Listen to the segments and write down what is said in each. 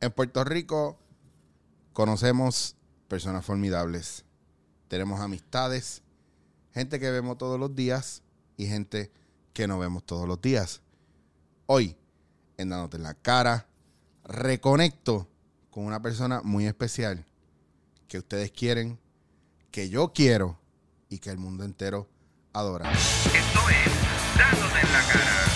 En Puerto Rico conocemos personas formidables. Tenemos amistades, gente que vemos todos los días y gente que no vemos todos los días. Hoy, en Dándote en la cara, reconecto con una persona muy especial que ustedes quieren, que yo quiero y que el mundo entero adora. Esto es Dándote en la cara.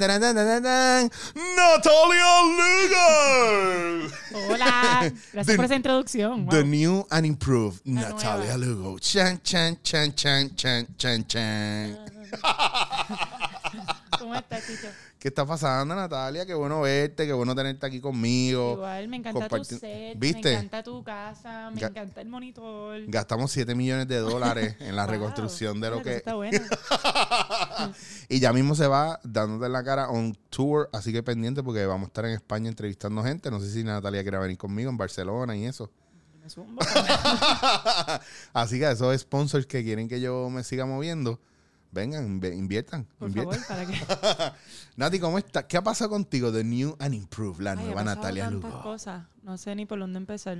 Tan, tan, tan. Natalia Lugo. Hola, gracias The- por esa introducción. The new and improved La Natalia nueva. Lugo. Chan, chan, chan, chan, chan, chan, chan. ¿Cómo estás, Chicho? ¿Qué está pasando, Natalia? Qué bueno verte, qué bueno tenerte aquí conmigo. Igual, me encanta tu set, ¿Viste? me encanta tu casa, me Ga- encanta el monitor. Gastamos 7 millones de dólares en la Wow, reconstrucción de lo que... Está bueno. y ya mismo se va dándote en la cara on tour, así que pendiente porque vamos a estar en España entrevistando gente. No sé si Natalia quiere venir conmigo en Barcelona y eso. Me así que esos sponsors que quieren que yo me siga moviendo, vengan, inviertan. Por inviertan. favor, para que. Nati, ¿cómo estás? ¿Qué ha pasado contigo? The New and Improved, la Ay, ha nueva pasado Natalia tantas Lugo. cosas. No sé ni por dónde empezar.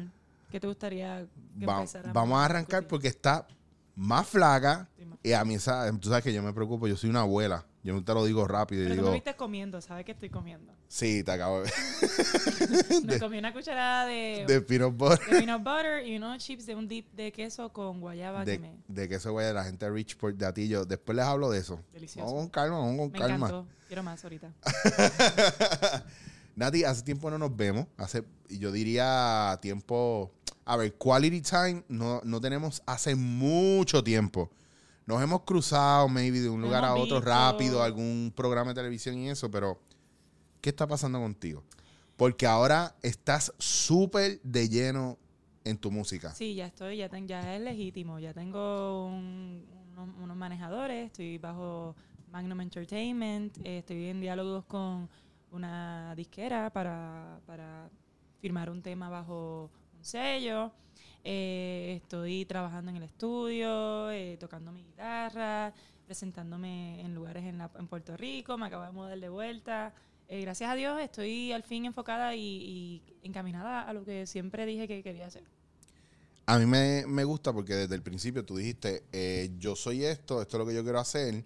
¿Qué te gustaría que Va- empezáramos vamos a arrancar porque está más flaca. Sí, más- Y a mí, esa, tú sabes que yo me preocupo, yo soy una abuela. Yo no te lo digo rápido Pero tú digo, me viste comiendo, ¿sabes que estoy comiendo? sí, te acabo de Me comí una cucharada de, de peanut butter. de peanut butter y unos chips de un dip de queso con guayaba que De, me... de que eso güey de la gente de Richport de Atillo. Después les hablo de eso. Delicioso. Vamos con calma, vamos con Me calma. encantó. Quiero más ahorita. Nati, hace tiempo no nos vemos. Hace, y yo diría tiempo. A ver, quality time no, no tenemos hace mucho tiempo. Nos hemos cruzado, maybe, de un lugar a otro visto. rápido, algún programa de televisión y eso, pero ¿qué está pasando contigo? Porque ahora estás súper de lleno en tu música. Sí, ya estoy, ya, ten- ya es legítimo. Ya tengo un- unos, unos manejadores, estoy bajo Magnum Entertainment, eh, estoy en diálogos con una disquera para, para firmar un tema bajo sello. Eh, estoy trabajando en el estudio, eh, tocando mi guitarra, presentándome en lugares en, la- en Puerto Rico, me acabo de mudar de vuelta. Eh, gracias a Dios estoy al fin enfocada y, encaminada a lo que siempre dije que quería hacer. A mí me, me gusta porque desde el principio tú dijiste, yo soy esto, esto es lo que yo quiero hacer,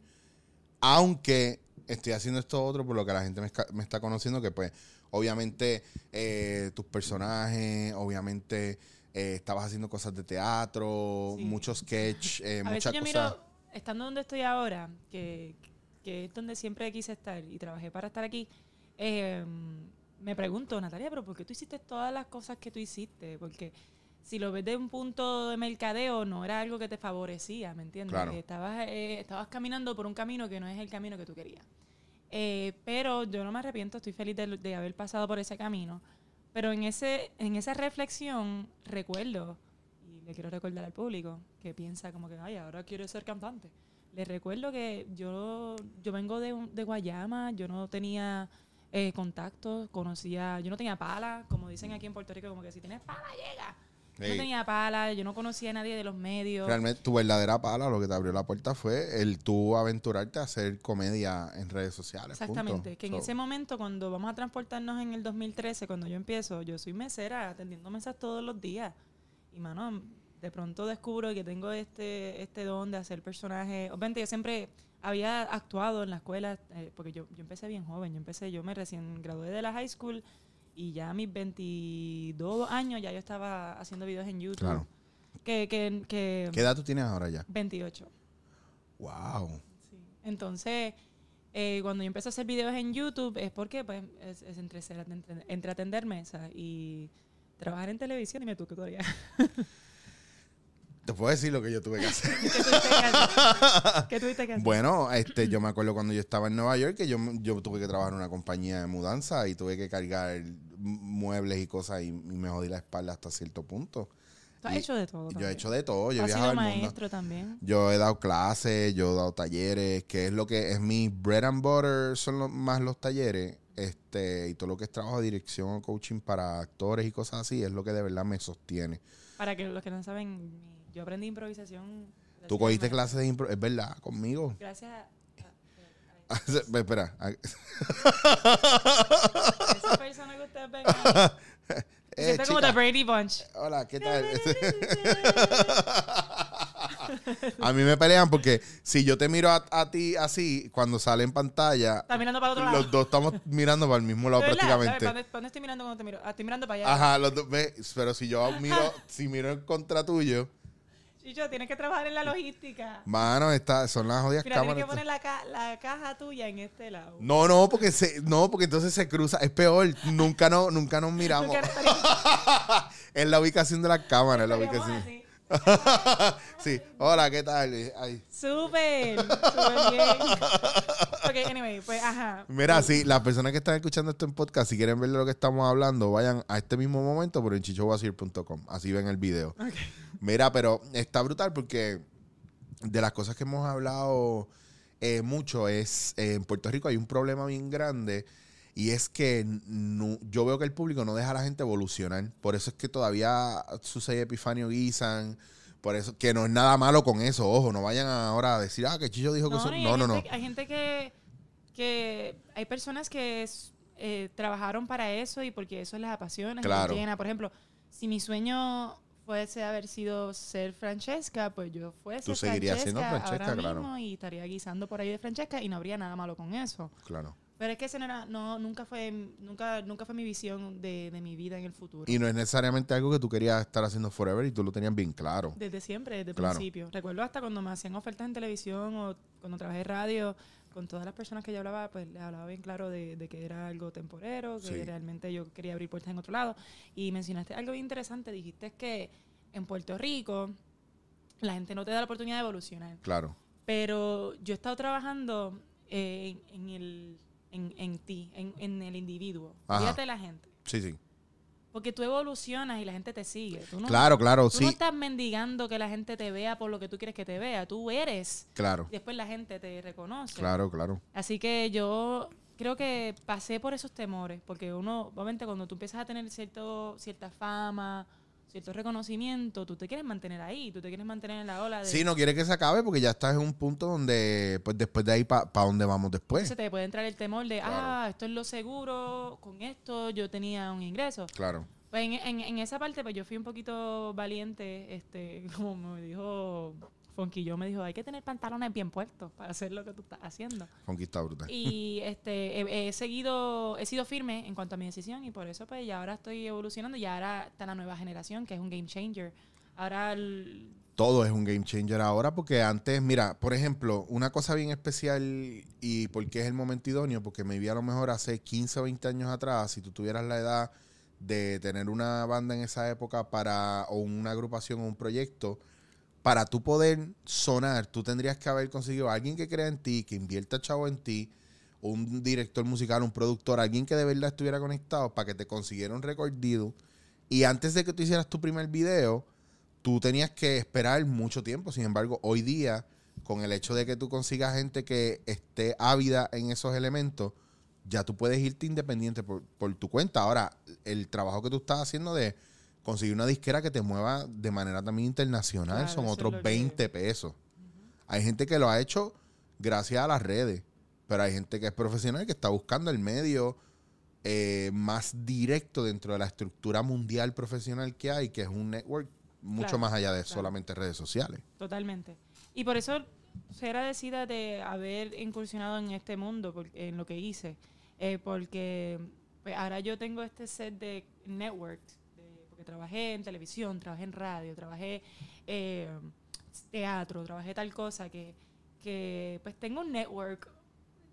aunque estoy haciendo esto otro por lo que la gente me está conociendo, que pues obviamente eh, tus personajes, obviamente eh, estabas haciendo cosas de teatro, Sí. muchos sketch, eh, a muchas veces yo cosas. miro, estando donde estoy ahora, que, que es donde siempre quise estar y trabajé para estar aquí, eh, me pregunto, Natalia, pero ¿por qué tú hiciste todas las cosas que tú hiciste? Porque si lo ves de un punto de mercadeo, no era algo que te favorecía, ¿me entiendes? Claro. Estabas, eh, estabas caminando por un camino que no es el camino que tú querías. Eh, pero yo no me arrepiento, estoy feliz de, de haber pasado por ese camino. Pero en, ese, en esa reflexión recuerdo, y le quiero recordar al público, que piensa como que, ay, ahora quiero ser cantante. Les recuerdo que yo, yo vengo de, de Guayama, yo no tenía eh, contactos, conocía, yo no tenía pala, como dicen aquí en Puerto Rico, como que si tienes pala, llega. Yo Sí. no tenía pala, yo no conocía a nadie de los medios. Realmente tu verdadera pala, lo que te abrió la puerta fue el tú aventurarte a hacer comedia en redes sociales. punto. Exactamente, que en So, ese momento cuando vamos a transportarnos en el 2013, cuando yo empiezo, yo soy mesera, atendiendo mesas todos los días. Y mano, de pronto descubro que tengo este, este don de hacer personajes. Obviamente yo siempre había actuado en la escuela, eh, porque yo, yo empecé bien joven, yo empecé, yo me recién gradué de la high school y ya a mis 22 años ya yo estaba haciendo videos en YouTube. Claro. Que, que, que ¿Qué edad tú tienes ahora ya? 28. Wow. Sí. Entonces, eh, cuando yo empecé a hacer videos en YouTube es porque pues es, es entre, entre, entre atender mesas y Trabajar en televisión, tú qué tú harías. Te puedo decir lo que yo tuve que hacer. ¿Qué tuviste que hacer? ¿Qué tuviste que hacer? Bueno, este, yo me acuerdo cuando yo estaba en Nueva York que yo, yo tuve que trabajar en una compañía de mudanza y tuve que cargar muebles y cosas y, y me jodí la espalda hasta cierto punto. Tú has y- hecho de todo. Yo he hecho de todo, yo he viajado mundo. maestro también. Yo he dado clases, yo he dado talleres, que es lo que es mi bread and butter, son lo- más los talleres. Este, y todo lo que es trabajo de dirección o coaching para actores y cosas así, es lo que de verdad me sostiene. Para que los que no saben, mi- yo aprendí improvisación. Tú cogiste clases de impro, es verdad, conmigo. Gracias a, a- Espera, a- esa persona que ustedes ven. ahí. Eh, como. The Brady Bunch. Hola, ¿qué tal? a mí me pelean porque si yo te miro a, a ti así, cuando sale en pantalla, Está mirando para el otro lado. los dos estamos mirando para el mismo lado prácticamente. ¿Para dónde- estoy mirando cuando te miro? Ah, estoy mirando para allá. Ajá, los dos, pero si yo miro, si miro en contra tuyo, Chicho, tienes que trabajar en la logística. mano, está, son las jodidas Mira, tienes que cámaras. poner la, ca- la caja tuya en este lado. No, no, porque se, no, porque entonces se cruza, es peor, nunca no, nunca nos miramos. Es la ubicación de la cámara, es la ubicación. así. sí, hola, ¿qué tal? Ay. Súper, súper bien. Ok, anyway, pues ajá. Mira, sí, las personas que están escuchando esto en podcast, si quieren ver de lo que estamos hablando, vayan a este mismo momento por en chichowasir.com. Así ven el video. Ok. Mira, pero está brutal porque de las cosas que hemos hablado eh, mucho es, eh, en Puerto Rico hay un problema bien grande y es que no- yo veo que el público no deja a la gente evolucionar. Por eso es que todavía sucede Epifanio Guisan. Por eso, que no es nada malo con eso, ojo, no vayan ahora a decir, ah, que Chicho dijo que No, eso. No, no, no. Hay gente que, que hay personas que es- eh, trabajaron para eso y porque eso les apasiona, Claro. Por ejemplo, si mi sueño fuese haber sido ser Francesca, pues yo fuese Tú seguirías siendo Francesca Francesca, ahora claro. mismo y estaría guisando por ahí de Francesca y no habría nada malo con eso. Claro. Pero es que ese no era, no, nunca fue, nunca, nunca fue mi visión de, de mi vida en el futuro. Y no es necesariamente algo que tú querías estar haciendo forever y tú lo tenías bien claro. Desde siempre, desde el Claro. principio. Recuerdo hasta cuando me hacían ofertas en televisión o cuando trabajé en radio, con todas las personas que yo hablaba, pues les hablaba bien claro de, de que era algo temporero, que Sí. realmente yo quería abrir puertas en otro lado. Y mencionaste algo bien interesante, dijiste que en Puerto Rico la gente no te da la oportunidad de evolucionar. Claro. Pero yo he estado trabajando eh, en, en el, en, en ti, en, en el individuo. Ajá. Fíjate la gente. Sí, sí. Porque tú evolucionas y la gente te sigue. Tú no, Claro, claro, Tú no sí. estás mendigando que la gente te vea por lo que tú quieres que te vea. Tú eres. Claro, Y después la gente te reconoce. claro, claro. Así que yo creo que pasé por esos temores. Porque uno, obviamente, cuando tú empiezas a tener cierto, cierta fama, cierto reconocimiento, tú te quieres mantener ahí. Tú te quieres mantener en la ola de... Sí, no quiere que se acabe porque ya estás en un punto donde, pues después de ahí, ¿para dónde vamos después? Entonces te puede entrar el temor de, Claro. ah, esto es lo seguro, con esto yo tenía un ingreso. Claro. Pues en, en- en esa parte, pues yo fui un poquito valiente, este, como me dijo Fonky, yo me dijo, hay que tener pantalones bien puestos para hacer lo que tú estás haciendo. Conquista brutal. Y este, he, he seguido, he sido firme en cuanto a mi decisión y por eso pues ya ahora estoy evolucionando y ahora está la nueva generación que es un game changer. Ahora el- Todo es un game changer ahora porque antes, mira, por ejemplo, una cosa bien especial y porque es el momento idóneo, porque me vi a lo mejor hace 15 o 20 años atrás, si tú tuvieras la edad de tener una banda en esa época para o una agrupación o un proyecto, para tú poder sonar, tú tendrías que haber conseguido a alguien que crea en ti, que invierta chavo en ti, un director musical, un productor, alguien que de verdad estuviera conectado para que te consiguiera un record. Y antes de que tú hicieras tu primer video, tú tenías que esperar mucho tiempo. Sin embargo, hoy día, con el hecho de que tú consigas gente que esté ávida en esos elementos, ya tú puedes irte independiente por, por tu cuenta. Ahora, el trabajo que tú estás haciendo de conseguir una disquera que te mueva de manera también internacional Claro, son otros lo que- 20 pesos. Hay gente que lo ha hecho gracias a las redes, pero hay gente que es profesional que está buscando el medio eh, más directo dentro de la estructura mundial profesional que hay, que es un network mucho Claro, más allá de claro. solamente redes sociales. Totalmente. Y por eso ser agradecida de haber incursionado en este mundo, en lo que hice. Eh, porque pues, ahora yo tengo este set de network, de- porque trabajé en televisión, trabajé en radio, trabajé eh, teatro, trabajé tal cosa, que, que pues tengo un network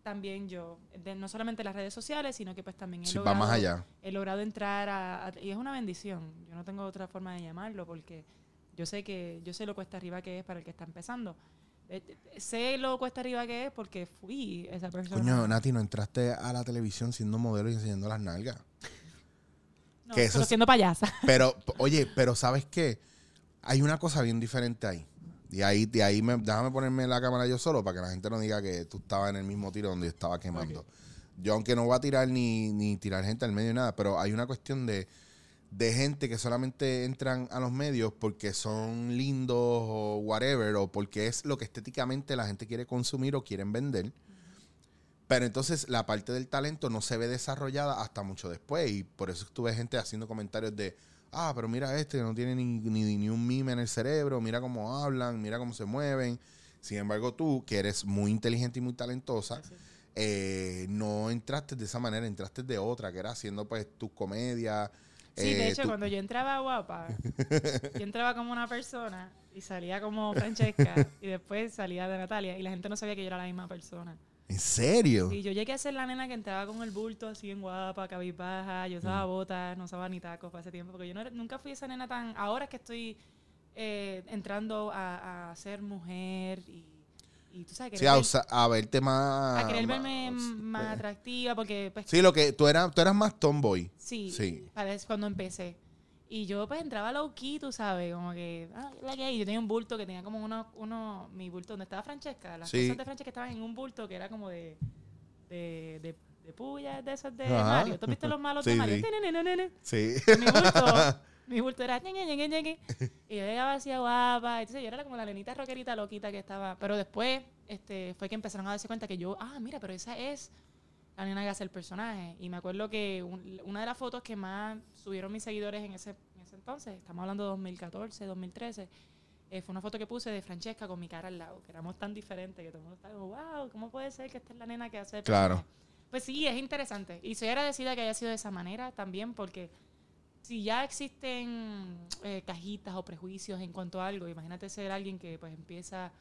también yo, de- no solamente las redes sociales, sino que pues también he Sí, logrado, más allá. he logrado entrar a, a- y es una bendición. Yo no tengo otra forma de llamarlo porque yo sé que yo sé lo cuesta arriba que es para el que está empezando. Eh, sé lo cuesta arriba que es porque fui esa persona. Coño, Nati, no entraste a la televisión siendo modelo y enseñando las nalgas. No, que eso pero es- siendo payasa. Pero, oye, pero ¿sabes qué? Hay una cosa bien diferente ahí. Y ahí, de ahí me, déjame ponerme la cámara yo solo para que la gente no diga que tú estabas en el mismo tiro donde yo estaba quemando. Yo, aunque no voy a tirar ni, ni tirar gente al medio ni nada, pero hay una cuestión de, de gente que solamente entran a los medios porque son lindos o whatever, o porque es lo que estéticamente la gente quiere consumir o quieren vender. Pero entonces la parte del talento no se ve desarrollada hasta mucho después. Y por eso tuve gente haciendo comentarios de, ah, pero mira este no tiene ni, ni, ni un mime en el cerebro, mira cómo hablan, mira cómo se mueven. Sin embargo, tú, que eres muy inteligente y muy talentosa, eh, no entraste de esa manera, entraste de otra, que era haciendo pues tus comedias. Sí, de eh, hecho, tu- cuando yo entraba guapa, yo entraba como una persona y salía como Francesca y después salía de Natalia y la gente no sabía que yo era la misma persona. ¿En serio? Sí, yo llegué a ser la nena que entraba con el bulto así en guapa, cabizbaja, yo usaba botas, no usaba ni tacos para ese tiempo, porque yo no nunca fui esa nena tan... Ahora es que estoy eh, entrando a, a ser mujer y, y tú sabes, Sí, querer, a, usa- a verte más... a querer verme más eh, atractiva, porque pues Sí, lo que tú eras, tú eras más tomboy. Sí, Sí. parece cuando empecé. Y yo pues entraba low key, tú sabes, como que, ah, la que hay. Yo tenía un bulto que tenía como uno, uno mi bulto donde estaba Francesca. Las Sí. cosas de Francesca estaban en un bulto que era como de, de, de, de puyas de esos de Ajá. Mario. ¿Tú has visto los malos de Sí, Mario? sí. Sí. Mi bulto, mi bulto era ñeñe, ñeñe, ñeñe. Y yo llegaba así a guapa. Entonces yo era como la nenita rockerita loquita que estaba. Pero después este, fue que empezaron a darse cuenta que yo, ah, mira, pero esa es la nena que hace el personaje. Y me acuerdo que un- una de las fotos que más subieron mis seguidores en ese, en ese entonces, estamos hablando de 2014, 2013, eh, fue una foto que puse de Francesca con mi cara al lado, que éramos tan diferentes que todo el mundo estaba como, wow, ¿cómo puede ser que esta es la nena que hace el Claro. personaje? Pues sí, es interesante. Y soy agradecida que haya sido de esa manera también, porque si ya existen eh, cajitas o prejuicios en cuanto a algo, imagínate ser alguien que pues empieza...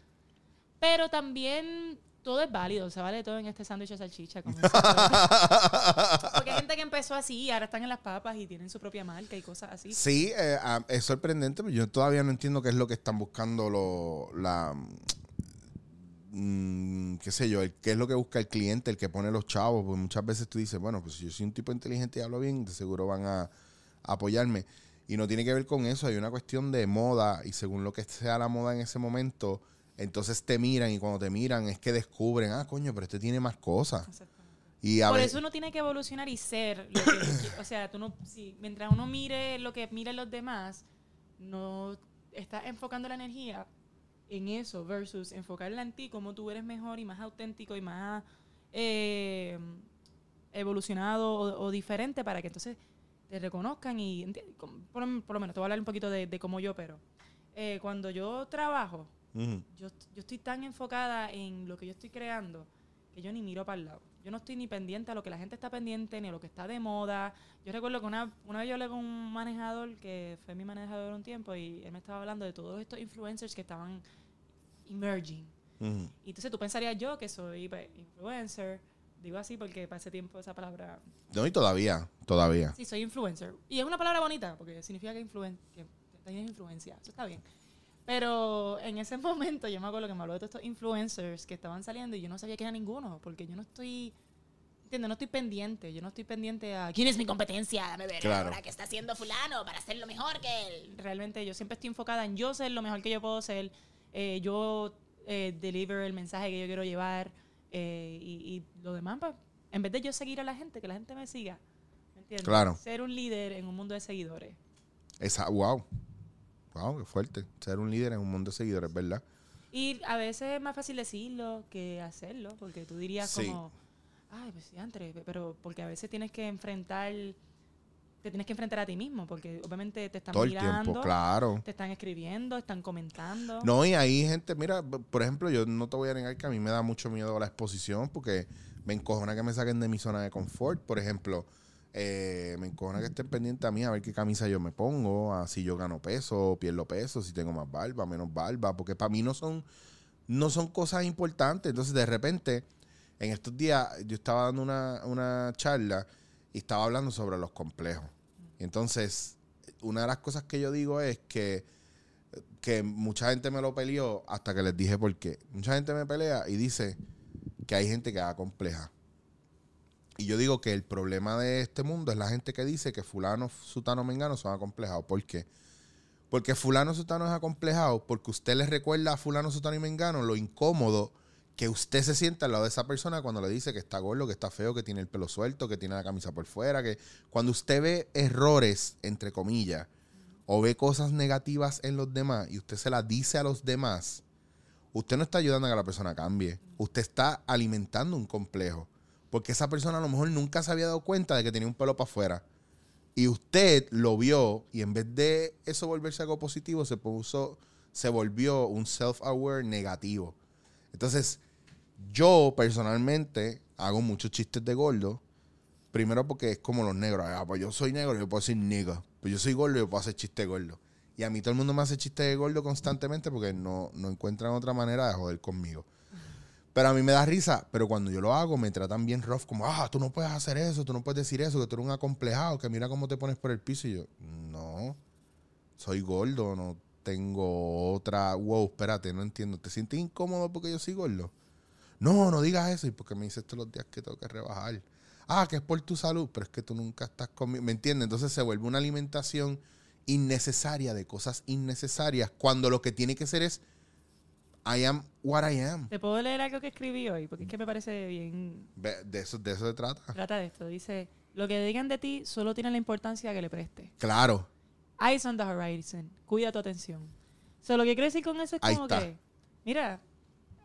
Pero también todo es válido, se vale todo en este sándwich de salchicha. todo. Porque hay gente que empezó así y ahora están en las papas y tienen su propia marca y cosas así. Sí, eh, ah, es sorprendente, pero yo todavía no entiendo qué es lo que están buscando lo, la... mm, qué sé yo, el- qué es lo que busca el cliente, el que pone los chavos, pues muchas veces tú dices, bueno, pues si yo soy un tipo inteligente y hablo bien, de seguro van a, a apoyarme. Y no tiene que ver con eso, hay una cuestión de moda y según lo que sea la moda en ese momento, entonces te miran y cuando te miran es que descubren, ah, coño, pero este tiene más cosas. Y a Por ver- eso uno tiene que evolucionar y ser lo que, o sea, tú no, si, mientras uno mire lo que miren los demás, no estás enfocando la energía en eso versus enfocarla en ti, como tú eres mejor y más auténtico y más eh, evolucionado o, o diferente para que entonces te reconozcan y por, por lo menos te voy a hablar un poquito de, de cómo yo pero eh, cuando yo trabajo Yo, yo estoy tan enfocada en lo que yo estoy creando que yo ni miro para el lado. Yo no estoy ni pendiente a lo que la gente está pendiente, ni a lo que está de moda. Yo recuerdo que una, una vez yo hablé con un manejador que fue mi manejador un tiempo y él me estaba hablando de todos estos influencers que estaban emerging. Y entonces tú pensarías yo que soy pues, influencer. Digo así porque para ese tiempo esa palabra... No, y todavía, todavía. Sí, soy influencer. Y es una palabra bonita porque significa que, influen que tienes influencia. Eso está bien. Pero en ese momento yo me acuerdo que me habló de todos estos influencers que estaban saliendo y yo no sabía que era ninguno, porque yo no estoy, ¿entiendes? No estoy pendiente, yo no estoy pendiente a quién es mi competencia, dame ver Claro. ahora qué está haciendo fulano para ser lo mejor que él. Realmente yo siempre estoy enfocada en yo ser lo mejor que yo puedo ser, eh, yo eh, deliver el mensaje que yo quiero llevar eh, y, y lo demás, pues, en vez de yo seguir a la gente, que la gente me siga, ¿me entiendes? Claro. Ser un líder en un mundo de seguidores. Esa, wow. Wow, qué fuerte. Ser un líder en un mundo de seguidores, ¿verdad? Y a veces es más fácil decirlo que hacerlo, porque tú dirías Sí. como, ay, pues sí, André, pero porque a veces tienes que enfrentar, te tienes que enfrentar a ti mismo, porque obviamente te están Todo el mirando, tiempo, claro. te están escribiendo, están comentando. No, y hay gente, mira, por ejemplo, yo no te voy a negar que a mí me da mucho miedo la exposición porque me encojona que me saquen de mi zona de confort. Por ejemplo, eh, me encojona que estén pendientes a mí a ver qué camisa yo me pongo, a si yo gano peso, pierdo peso, si tengo más barba, menos barba, porque para mí no son, no son cosas importantes. Entonces, de repente, En estos días yo estaba dando una, una charla y estaba hablando sobre los complejos. Entonces, una de las cosas que yo digo es que, que mucha gente me lo peleó hasta que les dije por qué. Mucha gente me pelea y dice que hay gente que es compleja. Y yo digo que el problema de este mundo es la gente que dice que fulano, sutano, mengano son acomplejados. ¿Por qué? Porque fulano, sutano es acomplejado porque usted le recuerda a fulano, sutano y mengano lo incómodo que usted se sienta al lado de esa persona cuando le dice que está gordo, que está feo, que tiene el pelo suelto, que tiene la camisa por fuera, que cuando usted ve errores, entre comillas, o ve cosas negativas en los demás y usted se las dice a los demás, usted no está ayudando a que la persona cambie. Usted está alimentando un complejo. Porque esa persona a lo mejor nunca se había dado cuenta de que tenía un pelo para afuera. Y usted lo vio y en vez de eso volverse algo positivo, se puso, se volvió un self-aware negativo. Entonces, yo personalmente hago muchos chistes de gordo. Primero porque es como los negros. Ah, pues yo soy negro, yo puedo decir nigga. Pues yo soy gordo, yo puedo hacer chiste de gordo. Y a mí todo el mundo me hace chiste de gordo constantemente porque no, no encuentran otra manera de joder conmigo. Pero a mí me da risa, pero cuando yo lo hago me tratan bien rough, como, ah, tú no puedes hacer eso, tú no puedes decir eso, que tú eres un acomplejado, que mira cómo te pones por el piso. Y yo, no, soy gordo, no tengo otra, wow, espérate, no entiendo, ¿te sientes incómodo porque yo soy gordo? No, no digas eso, y porque me dices todos los días que tengo que rebajar. Ah, que es por tu salud, pero es que tú nunca estás conmigo, ¿me entiendes? Entonces se vuelve una alimentación innecesaria de cosas innecesarias, cuando lo que tiene que ser es I am what I am. ¿Te puedo leer algo que escribí hoy? Porque es que me parece bien. De eso, de eso se trata. Trata de esto. Dice: Lo que digan de ti solo tiene la importancia que le preste. Claro. Eyes on the horizon. Cuida tu atención. O sea, lo que quiero decir con eso es Ahí como está. que, mira,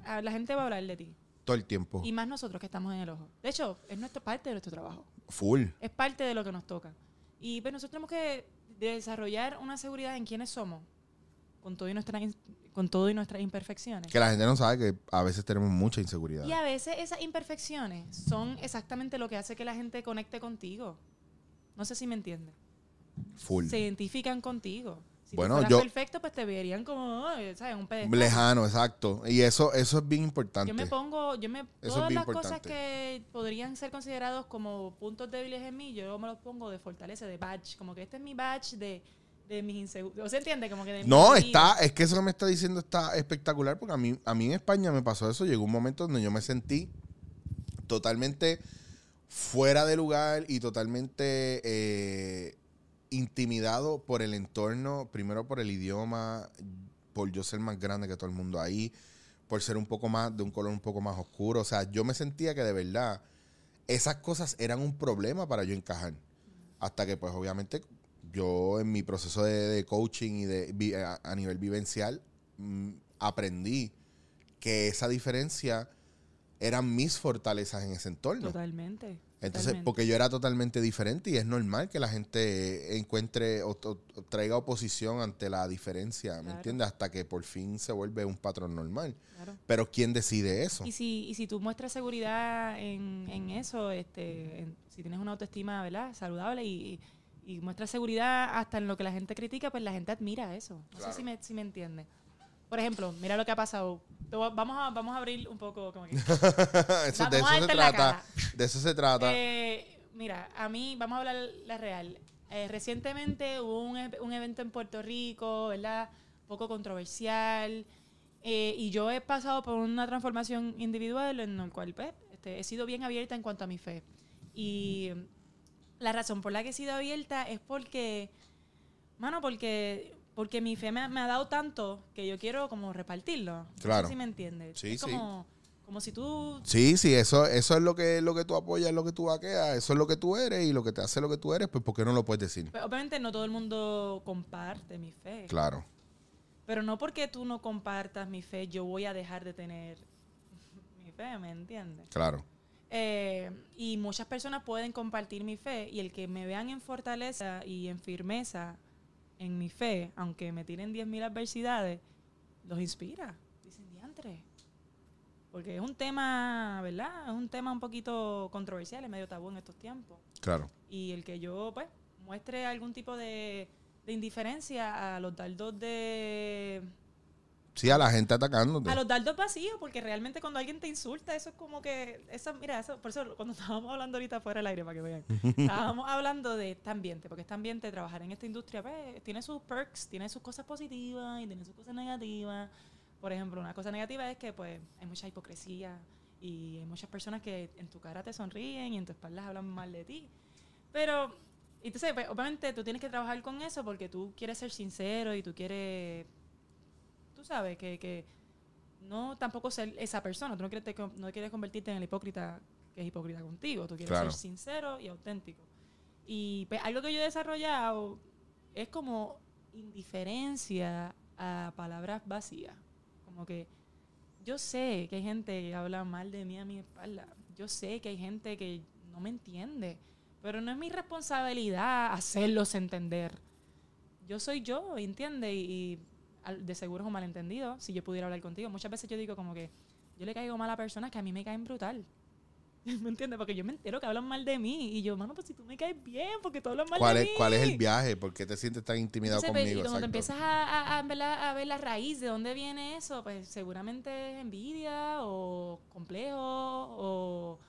a- la gente va a hablar de ti. Todo el tiempo. Y más nosotros que estamos en el ojo. De hecho, es nuestra parte de nuestro trabajo. Full. Es parte de lo que nos toca. Y pues nosotros tenemos que desarrollar una seguridad en quiénes somos. Con todo y nuestras, in- con todo y nuestras imperfecciones. Que la gente no sabe que a veces tenemos mucha inseguridad. Y a veces esas imperfecciones son exactamente lo que hace que la gente conecte contigo. No sé si me entiende. Full. Se identifican contigo. Si Bueno, yo- perfecto, pues te verían como, ¿sabes? Un pedestal. Lejano, exacto. Y eso, eso es bien importante. Yo me pongo, yo me, todas las cosas que podrían ser considerados como puntos débiles en mí, yo me los pongo de fortaleza, de badge, como que este es mi badge de, de mis inseguridades. ¿O se entiende? Como que de mis No, está, es que eso que me está diciendo está espectacular porque a mí, a mí en España me pasó eso. Llegó un momento donde yo me sentí totalmente fuera de lugar y totalmente eh, intimidado por el entorno, primero por el idioma, por yo ser más grande que todo el mundo ahí, por ser un poco más, de un color un poco más oscuro. O sea, yo me sentía que de verdad esas cosas eran un problema para yo encajar. Hasta que, pues, obviamente, yo en mi proceso de, de coaching y de vi- a, a nivel vivencial mm, aprendí que esa diferencia eran mis fortalezas en ese entorno. Totalmente. Entonces, totalmente. porque yo era totalmente diferente y es normal que la gente encuentre o, o- o traiga oposición ante la diferencia, ¿me Claro. entiendes? Hasta que por fin se vuelve un patrón normal. Claro. Pero ¿quién decide eso? Y si, y si tú muestras seguridad en, en eso, este, en- si tienes una autoestima ¿verdad? saludable y, y muestras seguridad hasta en lo que la gente critica, pues la gente admira eso. No Claro. sé si me, si me entiende. Por ejemplo, mira lo que ha pasado. Vamos a, vamos a abrir un poco como que... eso, Vamos de eso se la trata. De eso se trata. Eh, mira, a mí, vamos a hablar la real. Eh, recientemente hubo un, e- un evento en Puerto Rico, ¿verdad? Un poco controversial. eh, y yo he pasado por una transformación individual en el cual pues, este, he sido bien abierta en cuanto a mi fe. Y la razón por la que he sido abierta es porque, mano, porque, porque mi fe me, ha- me ha dado tanto que yo quiero como repartirlo. No sé Claro. si me entiendes. Sí, es sí. como, como si tú Sí, sí, eso, eso es lo que, lo que tú apoyas, lo que tú vaqueas, eso es lo que tú eres y lo que te hace lo que tú eres, pues ¿por qué no lo puedes decir? Pues, obviamente no todo el mundo comparte mi fe. Claro, Pero no porque tú no compartas mi fe, yo voy a dejar de tener mi fe, ¿me entiendes? claro. Eh, y muchas personas pueden compartir mi fe y el que me vean en fortaleza y en firmeza en mi fe, aunque me tiren 10.000 adversidades, los inspira. Dicen, diantre. Porque es un tema, ¿verdad? Es un tema un poquito controversial, es medio tabú en estos tiempos Claro. y el que yo pues muestre algún tipo de, de indiferencia a los dardos de Sí, a la gente atacándote. a los dardos vacíos, porque realmente cuando alguien te insulta, eso es como que, eso, mira, eso, por eso cuando estábamos hablando ahorita fuera del aire, para que vean, estábamos hablando de este ambiente, porque este ambiente, trabajar en esta industria, pues, tiene sus perks, tiene sus cosas positivas y tiene sus cosas negativas. Por ejemplo, una cosa negativa es que, pues, hay mucha hipocresía y hay muchas personas que en tu cara te sonríen y en tu espalda hablan mal de ti. Pero, entonces, pues, obviamente tú tienes que trabajar con eso porque tú quieres ser sincero y tú quieres, tú sabes, que, que no tampoco ser esa persona. Tú no quieres, te- no quieres convertirte en el hipócrita que es hipócrita contigo. Tú quieres Claro. ser sincero y auténtico. Y pues, algo que yo he desarrollado es como indiferencia a palabras vacías. Como que yo sé que hay gente que habla mal de mí a mi espalda. Yo sé que hay gente que no me entiende. Pero no es mi responsabilidad hacerlos entender. Yo soy yo, ¿entiendes? Y, de seguro es un malentendido si yo pudiera hablar contigo. Muchas veces yo digo como que yo le caigo mal a personas que a mí me caen brutal. ¿Me entiendes? Porque yo me entero que hablan mal de mí. Y yo, mano, pues si tú me caes bien, porque tú hablas mal ¿Cuál de es, mí. ¿Cuál es el viaje? ¿Por qué te sientes tan intimidado Entonces, conmigo? y cuando empiezas a, a- a ver la, a ver la raíz de dónde viene eso, pues seguramente es envidia o complejo o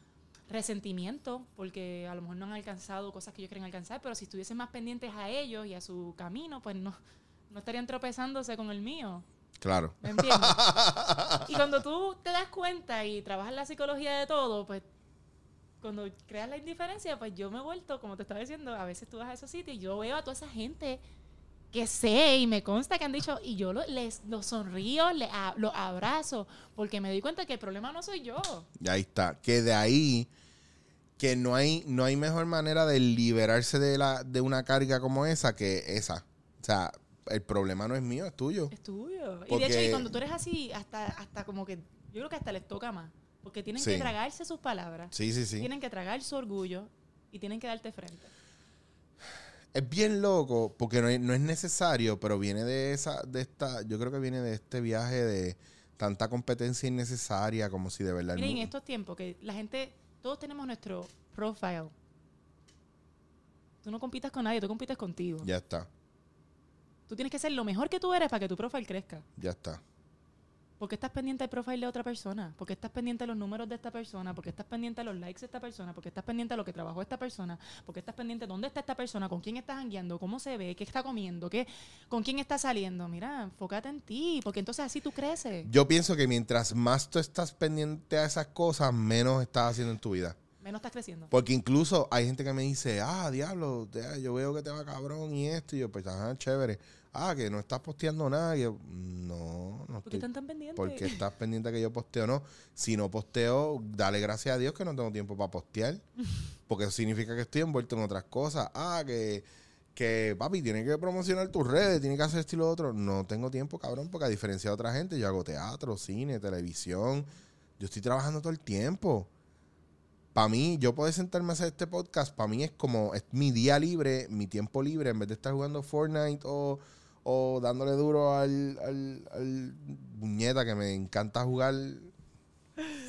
resentimiento, porque a lo mejor no han alcanzado cosas que ellos quieren alcanzar, pero si estuviesen más pendientes a ellos y a su camino, pues no, no estarían tropezándose con el mío. Claro. ¿Me entiendes? y cuando tú te das cuenta y trabajas la psicología de todo, pues cuando creas la indiferencia, pues yo me he vuelto, como te estaba diciendo, a veces tú vas a esos sitios y yo veo a toda esa gente que sé y me consta que han dicho, y yo lo- les los sonrío, les a- abrazo, porque me doy cuenta que el problema no soy yo. Y ahí está. Que de ahí, que no hay, no hay mejor manera de liberarse de, la, de una carga como esa que esa. O sea, el problema no es mío, es tuyo. Es tuyo. Y de hecho, y cuando tú eres así, hasta, hasta como que, yo creo que hasta les toca más, porque tienen Sí. que tragarse sus palabras, Sí, sí, sí. tienen que tragar su orgullo y tienen que darte frente. Es bien loco porque no es, no es necesario, pero viene de esa, de esta, yo creo que viene de este viaje de tanta competencia innecesaria, como si de verdad. Miren, en estos tiempos que la gente, todos tenemos nuestro profile. Tú no compitas con nadie, tú compites contigo. Ya está, Tú tienes que ser lo mejor que tú eres para que tu profile crezca. ya está. ¿Por qué estás pendiente del profile de otra persona? ¿Por qué estás pendiente de los números de esta persona? ¿Por qué estás pendiente de los likes de esta persona? ¿Por qué estás pendiente de lo que trabajó esta persona? ¿Por qué estás pendiente de dónde está esta persona? ¿Con quién estás hangueando? ¿Cómo se ve? ¿Qué está comiendo? ¿Qué, ¿Con quién está saliendo? Mira, enfócate en ti, porque entonces así tú creces. Yo pienso que mientras más tú estás pendiente a esas cosas, menos estás haciendo en tu vida. Menos estás creciendo. Porque incluso hay gente que me dice, ah, diablo, yo veo que te va cabrón y esto. Y yo, pues, ajá, chévere. Ah, que no estás posteando nada. Yo, no, no ¿Por qué están tan pendientes? Porque estás pendiente que yo posteo no. Si no posteo, dale gracias a Dios que no tengo tiempo para postear. Porque eso significa que estoy envuelto en otras cosas. Ah, que, que papi, tiene que promocionar tus redes, tiene que hacer esto y lo otro. No tengo tiempo, cabrón, porque a diferencia de otra gente, yo hago teatro, cine, televisión. Yo estoy trabajando todo el tiempo. Para mí, yo poder sentarme a hacer este podcast, para mí es como es mi día libre, mi tiempo libre, en vez de estar jugando Fortnite o, o dándole duro al, al, al muñeta que me encanta jugar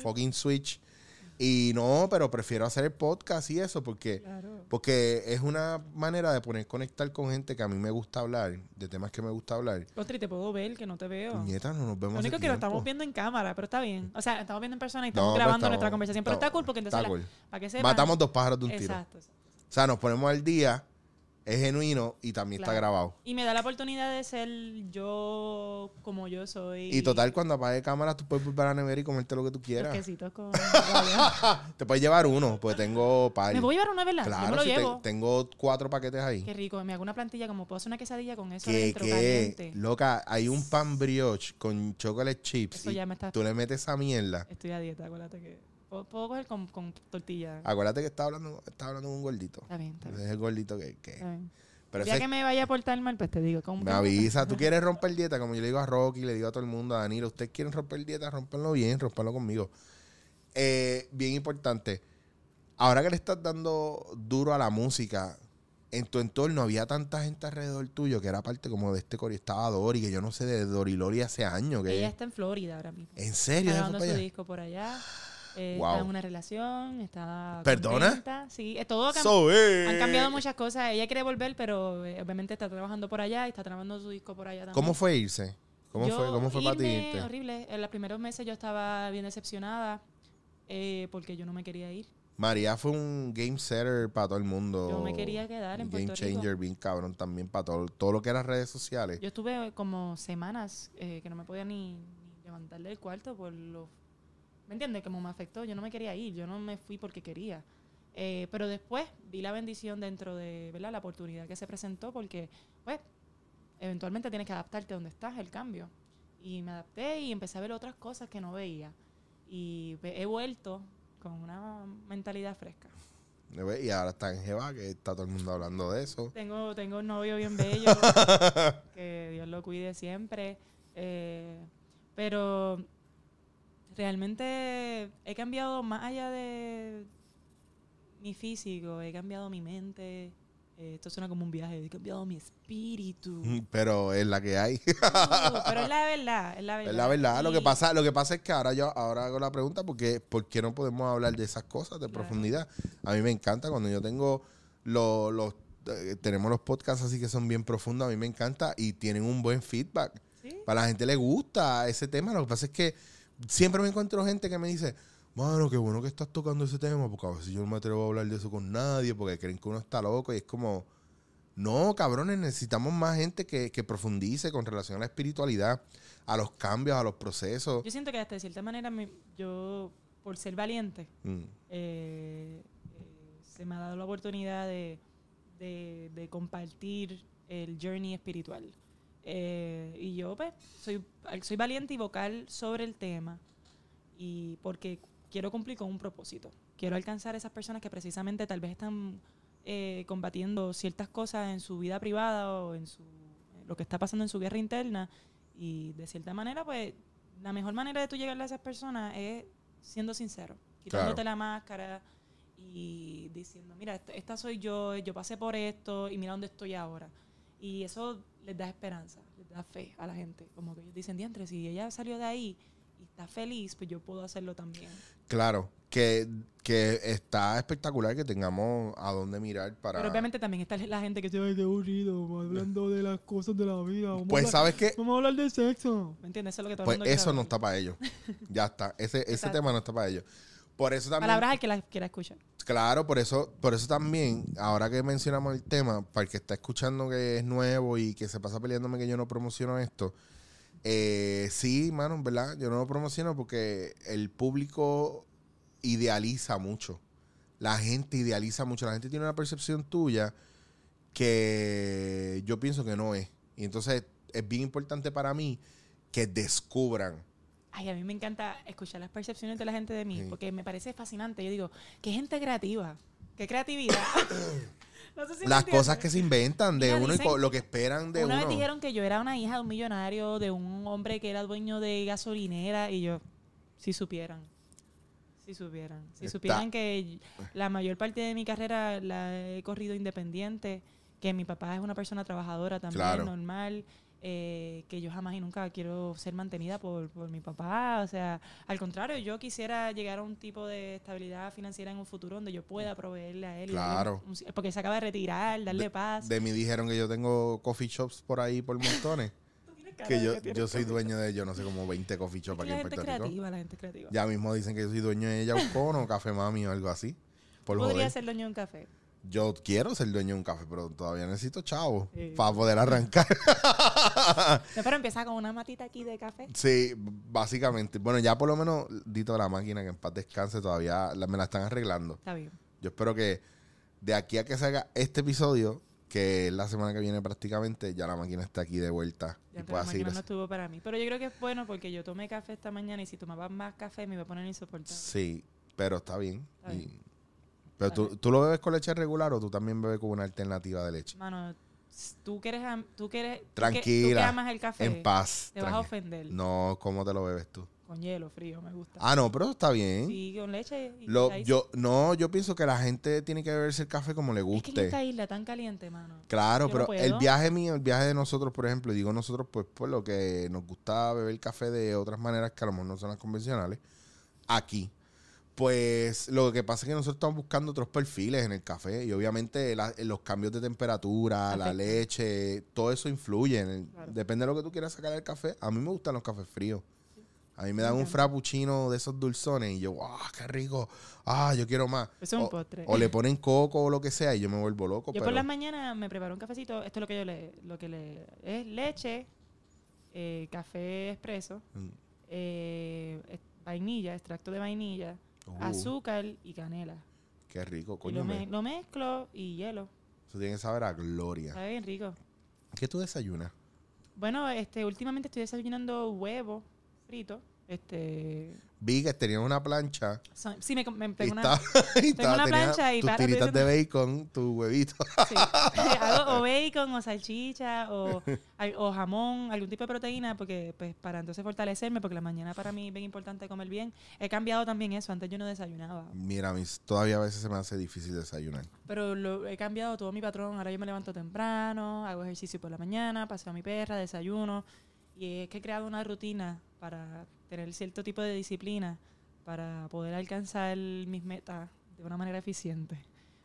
fucking Switch. Y no, pero prefiero hacer el podcast y eso porque, Claro. porque es una manera de poner conectar con gente que a mí me gusta hablar, de temas que me gusta hablar. Ostri, te puedo ver, que no te veo. Puñeta, no nos vemos Lo único que lo estamos viendo en cámara, pero está bien. O sea, estamos viendo en persona y No, estamos pues grabando estamos- nuestra conversación. Pero está estamos- cool porque entonces, está la- cool. para que sepan. Matamos dos pájaros de un tiro. Exacto. exacto. O sea, nos ponemos al día, es genuino y también está grabado. Y me da la oportunidad de ser yo como yo soy. Y total, cuando apague cámara, tú puedes volver a la nevera y comerte lo que tú Los quieras. quesitos con. Te puedes llevar uno, porque tengo par. me voy a llevar una, ¿verdad? yo Claro, me lo sí, te- llevo. tengo cuatro paquetes ahí. Qué rico. Me hago una plantilla como puedo hacer una quesadilla con eso Que, adentro que, caliente. loca, hay un pan brioche con chocolate chips Eso y ya me está- tú le metes esa mierda. Estoy a dieta, acuérdate que. Puedo, puedo coger con, con tortilla. Acuérdate que está hablando, está hablando con un gordito. Está bien, está bien. es el gordito que... que- está bien. pero Ya ese- que me vaya a portar mal, pues te digo. ¿cómo- me avisa. ¿Tú quieres romper dieta? Como yo le digo a Rocky, le digo a todo el mundo, a Danilo, ¿ustedes quieren romper dieta? Rompanlo bien, rompanlo conmigo. Eh, bien importante. Ahora que le estás dando duro a la música, en tu entorno había tanta gente alrededor tuyo que era parte como de este coro. Estaba Dori, que yo no sé de Dorilori hace años. Que Ella está en Florida ahora mismo. ¿En serio? Está ¿Ella fue grabando su allá? disco por allá. Eh, Wow. Está en una relación. Está. ¿Perdona? contenta, Sí, todo ha cam- So. Han cambiado muchas cosas. Ella quiere volver, pero eh, obviamente está trabajando por allá y está trabajando su disco por allá también. ¿Cómo fue irse? ¿Cómo Yo fue? ¿Cómo fue para ti? irme, irte? Horrible. En los primeros meses yo estaba bien decepcionada eh, porque yo no me quería ir. María fue un game setter para todo el mundo. Yo me quería quedar en Un Game Puerto Rico. changer bien cabrón también para todo, todo lo que era redes sociales. Yo estuve como semanas eh, que no me podía ni, ni levantar del cuarto por lo... ¿Me entiendes? Como me afectó. Yo no me quería ir. Yo no me fui porque quería. Eh, pero después vi la bendición dentro de ¿verdad? la oportunidad que se presentó porque, pues, eventualmente tienes que adaptarte a donde estás, el cambio. Y me adapté y empecé a ver otras cosas que no veía. Y he vuelto con una mentalidad fresca. Y ahora está en Jeva, que está todo el mundo hablando de eso. Tengo, tengo un novio bien bello, que Dios lo cuide siempre. eh, pero realmente he cambiado más allá de mi físico, he cambiado mi mente. eh, esto suena como un viaje, he cambiado mi espíritu. Pero es la que hay. Pero es la verdad, es la verdad. Es la verdad. Lo que pasa, lo que pasa es que ahora yo ahora hago la pregunta porque ¿por qué no podemos hablar de esas cosas de Claro. profundidad? A mí me encanta cuando yo tengo los, los eh, tenemos los podcasts así que son bien profundos, a mí me encanta y tienen un buen feedback. ¿Sí? Para la gente le gusta ese tema. Lo que pasa es que siempre me encuentro gente que me dice, mano, qué bueno que estás tocando ese tema, porque a veces yo no me atrevo a hablar de eso con nadie, porque creen que uno está loco y es como, no, cabrones, necesitamos más gente que, que profundice con relación a la espiritualidad, a los cambios, a los procesos. Yo siento que hasta de cierta manera me- yo, por ser valiente, Mm, eh, eh, se me ha dado la oportunidad de, de- de compartir el journey espiritual. Eh, y yo, pues, soy, soy valiente y vocal sobre el tema y porque quiero cumplir con un propósito. Quiero alcanzar a esas personas que precisamente tal vez están eh, combatiendo ciertas cosas en su vida privada o en su, lo que está pasando en su guerra interna y de cierta manera, pues, la mejor manera de tú llegarle a esas personas es siendo sincero, quitándote Claro. la máscara y diciendo, mira, esta, esta soy yo, yo pasé por esto y mira dónde estoy ahora. Y eso les da esperanza, les da fe a la gente. Como que ellos dicen, diantre, si ella salió de ahí y está feliz, pues yo puedo hacerlo también. Claro, que, que está espectacular que tengamos a dónde mirar para... Pero obviamente también está la gente que se ve que aburrido, hablando de las cosas de la vida. Vamos, Pues a, hablar, sabes que vamos a hablar de sexo. ¿Me entiendes? Eso es lo que todo el pues mundo eso no está para ellos. Ya está, ese, ese tema no está para ellos. Por eso también... Palabras al que la quiera escuchar. Claro, por eso, por eso también, ahora que mencionamos el tema, para el que está escuchando que es nuevo y que se pasa peleándome que yo no promociono esto, eh, sí, mano, ¿verdad? Yo no lo promociono porque el público idealiza mucho. La gente idealiza mucho. La gente tiene una percepción tuya que yo pienso que no es. Y entonces es bien importante para mí que descubran. Ay, a mí me encanta escuchar las percepciones de la gente de mí, Sí. porque me parece fascinante. Yo digo, qué gente creativa, qué creatividad. No sé si me Las cosas que se inventan de Mira, uno y lo que esperan de Una uno. vez dijeron que yo era una hija de un millonario, de un hombre que era dueño de gasolinera, y yo, si supieran, si supieran, si Está- supieran que la mayor parte de mi carrera la he corrido independiente, que mi papá es una persona trabajadora también, Claro. normal, eh, que yo jamás y nunca quiero ser mantenida por, por mi papá, o sea, al contrario, yo quisiera llegar a un tipo de estabilidad financiera en un futuro donde yo pueda proveerle a él, Claro. un- porque se acaba de retirar, darle paz. De mí dijeron que yo tengo coffee shops por ahí por montones. Que yo, tienes yo soy dueño de, yo no sé, como 20 coffee shops que aquí la en gente Puerto Rico. creativa, la gente creativa. Ya mismo dicen que yo soy dueño de Yaucón o Café Mami o algo así. Por Podría joder. ser dueño de un café. Yo quiero ser dueño de un café, pero todavía necesito chavo Sí. para poder arrancar. No, pero empieza con una matita aquí de café. sí, básicamente. Bueno, ya por lo menos, dito la máquina que en paz descanse, todavía la- me la están arreglando. Está bien. Yo espero que de aquí a que salga este episodio, que es la semana que viene prácticamente, ya la máquina esté aquí de vuelta Ya y pero pueda la máquina no estuvo para mí. Pero yo creo que es bueno porque yo tomé café esta mañana y si tomaba más café me iba a poner insoportable. Sí, pero está bien. Está Y-. pero tú, tú lo bebes con leche regular o tú también bebes con una alternativa de leche. Mano, tú que eres, am- tú que eres, tú que- tú que Tranquila, amas el café, En paz. te vas a ofender. No, ¿cómo te lo bebes tú? Con hielo frío, me gusta. Ah, no, pero está bien. Sí, con leche. y Lo, yo, no, yo pienso que la gente tiene que beberse el café como le es que en guste. esta isla tan caliente, mano. Claro, yo no pero el viaje mío, el viaje de nosotros, por ejemplo, digo nosotros, pues por lo que nos gusta beber café de otras maneras que a lo mejor no son las convencionales, aquí. Pues lo que pasa es que nosotros estamos buscando otros perfiles en el café y obviamente la- los cambios de temperatura, la leche, todo eso influye. en el- Claro. Depende de lo que tú quieras sacar del café. A mí me gustan los cafés fríos. A mí me dan un frappuccino de esos dulzones y yo, ¡ah, qué rico! ¡Ah, yo quiero más! Eso es un o, postre. o le ponen coco o lo que sea y yo me vuelvo loco. Yo pero por las mañanas me preparo un cafecito. Esto es lo que yo le, lo que le es leche, eh, café expreso, Mm. eh, vainilla, extracto de vainilla, Uh, azúcar y canela. Qué rico, coño. lo, me- me- lo mezclo y hielo. Eso tiene que saber a gloria. Sabe bien rico. ¿Qué tú desayunas? Bueno, este, últimamente estoy desayunando huevo frito. Este, Vi que tenías una plancha sí, me, me tengo una, estaba- una tenía plancha y tus para- tiritas de bacon, tu huevito. sí. hago o bacon o salchicha o, o jamón, algún tipo de proteína, porque pues para entonces fortalecerme, porque la mañana para mí es bien importante comer bien. He cambiado también eso, antes yo no desayunaba, Mira, a mí todavía a veces se me hace difícil desayunar. pero lo, he cambiado todo mi patrón. Ahora yo me levanto temprano, hago ejercicio por la mañana, paseo a mi perra, desayuno. Y es que he creado una rutina para tener cierto tipo de disciplina para poder alcanzar mis metas de una manera eficiente.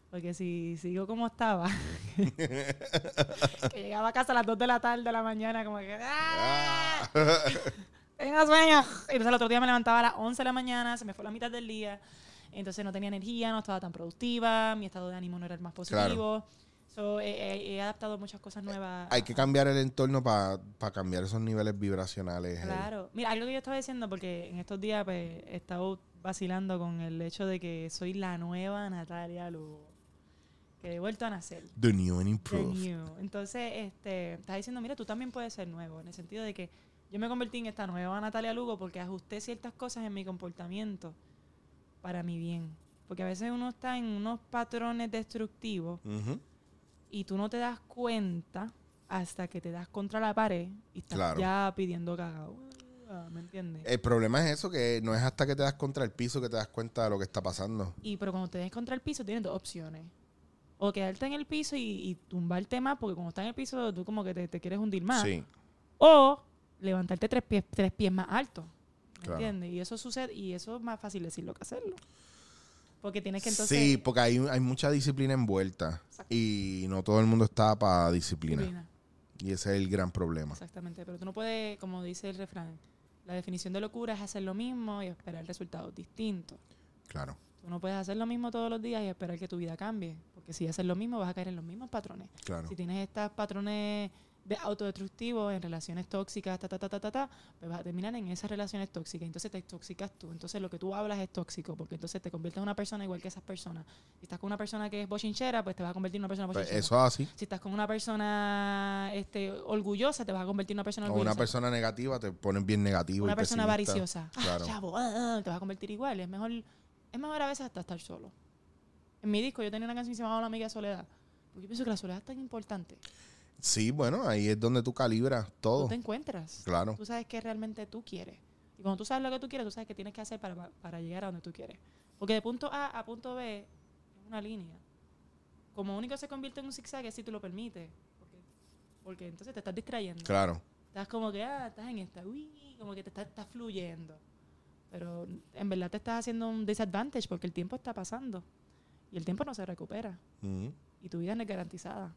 Porque si sigo como estaba, que llegaba a casa a las 2 de la tarde de la mañana, como que ¡ah! tengo sueño. Y entonces el otro día me levantaba a las 11 de la mañana, se me fue la mitad del día. Entonces no tenía energía, no estaba tan productiva, mi estado de ánimo no era el más positivo. So, he, he- adaptado muchas cosas nuevas. Hay que cambiar el entorno para cambiar esos niveles vibracionales. eh. Claro. Mira, algo que yo estaba diciendo, porque en estos días pues, he estado vacilando con el hecho de que soy la nueva Natalia Lugo. Que he vuelto a nacer. The new and The improved. new. Entonces, este, estás diciendo, mira, tú también puedes ser nuevo, en el sentido de que yo me convertí en esta nueva Natalia Lugo porque ajusté ciertas cosas en mi comportamiento para mi bien. Porque a veces uno está en unos patrones destructivos Ujú. Y tú no te das cuenta hasta que te das contra la pared y estás Claro. ya pidiendo cagado. Ah, ¿Me entiendes? El problema es eso, que no es hasta que te das contra el piso que te das cuenta de lo que está pasando. Y pero cuando te des contra el piso tienes dos opciones. O quedarte en el piso y, y tumbarte más, porque cuando estás en el piso tú como que te, te quieres hundir más. Sí, O levantarte tres pies, tres pies más alto. ¿Me Claro. entiendes? Y eso sucede, y eso es más fácil decirlo que hacerlo. Porque tienes que entonces. sí, porque hay, hay mucha disciplina envuelta Exacto. y no todo el mundo está para disciplina. disciplina. Y ese es el gran problema. Exactamente. Pero tú no puedes, como dice el refrán, la definición de locura es hacer lo mismo y esperar resultados distintos. Claro. Tú no puedes hacer lo mismo todos los días y esperar que tu vida cambie. Porque si haces lo mismo, vas a caer en los mismos patrones. Claro. Si tienes estos patrones de autodestructivos en relaciones tóxicas, ta, ta, ta, ta, ta, ta, pues vas a terminar en esas relaciones tóxicas. Entonces te toxicas tú. Entonces lo que tú hablas es tóxico, porque entonces te conviertes en una persona igual que esas personas. Si estás con una persona que es bochinchera, pues te vas a convertir en una persona Pues bochinchera. eso es así. Si estás con una persona este, orgullosa, te vas a convertir en una persona O orgullosa. una persona negativa te ponen bien negativo. Una y persona avariciosa. Ah, Claro. chavo, ah, ah, te vas a convertir igual. Es mejor, es mejor a veces hasta estar solo. En mi disco yo tenía una canción que se llamaba La amiga de soledad. Porque yo pienso que la soledad es tan importante. Sí, bueno, ahí es donde tú calibras Tú todo. te encuentras. Claro. Tú sabes qué realmente tú quieres. Y cuando tú sabes lo que tú quieres, tú sabes qué tienes que hacer para, para llegar a donde tú quieres. Porque de punto A a punto B es una línea. Como único se convierte en un zigzag es si tú lo permites. Porque, porque entonces te estás distrayendo. Claro. Estás como que, ah, estás en esta, uy, como que te estás, estás fluyendo. Pero en verdad te estás haciendo un disadvantage porque el tiempo está pasando. Y el tiempo no se recupera. Y tu vida no es garantizada.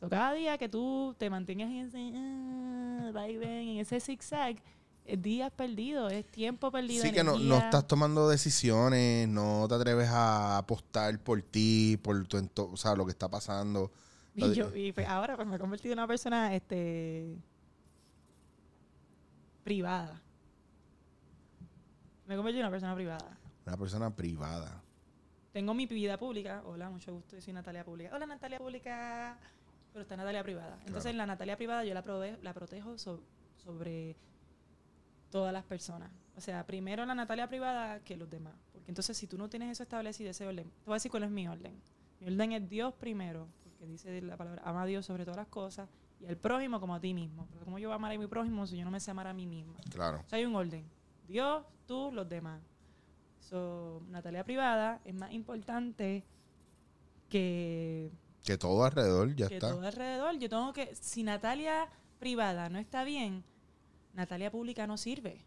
So, cada día que tú te mantengas en ese, ah, va y ven, en ese zigzag, es días perdidos, es tiempo perdido. Sí, que no, no estás tomando decisiones, no te atreves a apostar por ti, por tu o sea, lo que está pasando. Y, yo, y pues ahora pues me he convertido en una persona este privada. Me he convertido en una persona privada. Una persona privada. Tengo mi vida pública. Hola, mucho gusto. Yo soy Natalia Pública. Hola, Natalia Pública. Pero está Natalia Privada. Entonces, Claro. la Natalia Privada yo la, prove- la protejo so- sobre todas las personas. O sea, primero la Natalia Privada que los demás. Porque entonces, si tú no tienes eso establecido, ese orden, te voy a decir cuál es mi orden. Mi orden es Dios primero. Porque dice la palabra, ama a Dios sobre todas las cosas. Y al prójimo como a ti mismo. Pero como yo voy a amar a mi prójimo si yo no me sé amar a mí misma? Claro. O sea, hay un orden. Dios, tú, los demás. So, Natalia privada es más importante que, Que todo alrededor ya que está. todo alrededor. Yo tengo que, si Natalia privada no está bien, Natalia pública no sirve.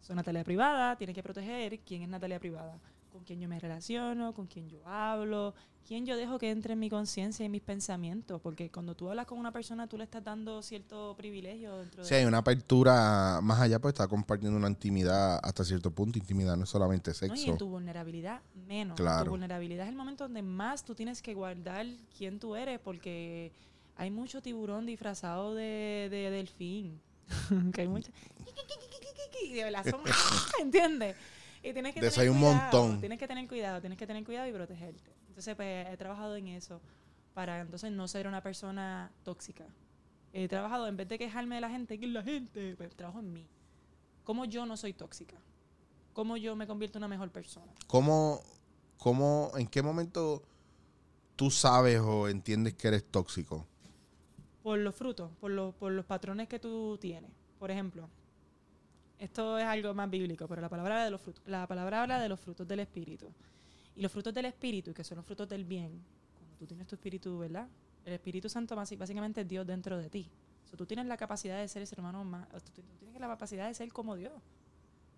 Soy Natalia Privada, tienes que proteger quién es Natalia Privada, con quién yo me relaciono, con quién yo hablo, quién yo dejo que entre en mi conciencia y mis pensamientos, porque cuando tú hablas con una persona tú le estás dando cierto privilegio dentro Si de hay una apertura más allá, pues está compartiendo una intimidad hasta cierto punto. Intimidad no es solamente ¿no? y en sexo. tu vulnerabilidad menos. Claro. Tu vulnerabilidad es el momento donde más tú tienes que guardar quién tú eres, porque hay mucho tiburón disfrazado de, de delfín. que hay mucho... y de ¿Entiendes? Y tienes que De eso tener hay un cuidado, montón. Tienes que tener cuidado, tienes que tener cuidado y protegerte. Entonces, pues he trabajado en eso para entonces no ser una persona tóxica. He trabajado, en vez de quejarme de la gente, que es la gente, pues trabajo en mí. ¿Cómo yo no soy tóxica? ¿Cómo yo me convierto en una mejor persona? ¿Cómo, cómo, en qué momento tú sabes o entiendes que eres tóxico? Por los frutos, por los, por los patrones que tú tienes. Por ejemplo, esto es algo más bíblico, pero la palabra, habla de los frutos, la palabra habla de los frutos del Espíritu. Y los frutos del Espíritu, que son los frutos del bien, cuando tú tienes tu Espíritu, ¿verdad? El Espíritu Santo básicamente es Dios dentro de ti. O sea, tú tienes la capacidad de ser ese hermano más... Tú tú tienes la capacidad de ser como Dios.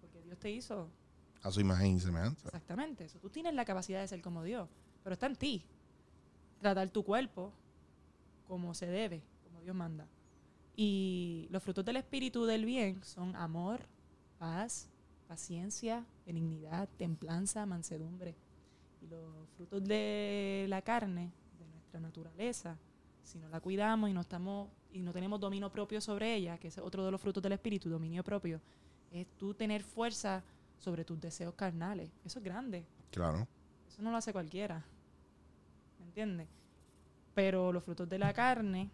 Porque Dios te hizo A su imagen y semejanza. Exactamente. Eso, tú tienes la capacidad de ser como Dios, pero está en ti. Tratar tu cuerpo como se debe, como Dios manda. Y los frutos del espíritu del bien son amor, paz, paciencia, benignidad, templanza, mansedumbre. Y los frutos de la carne, de nuestra naturaleza, si no la cuidamos y no estamos y no tenemos dominio propio sobre ella, que es otro de los frutos del espíritu, dominio propio, es tú tener fuerza sobre tus deseos carnales. Eso es grande. Claro. Eso no lo hace cualquiera. ¿Me entiendes? Pero los frutos de la carne,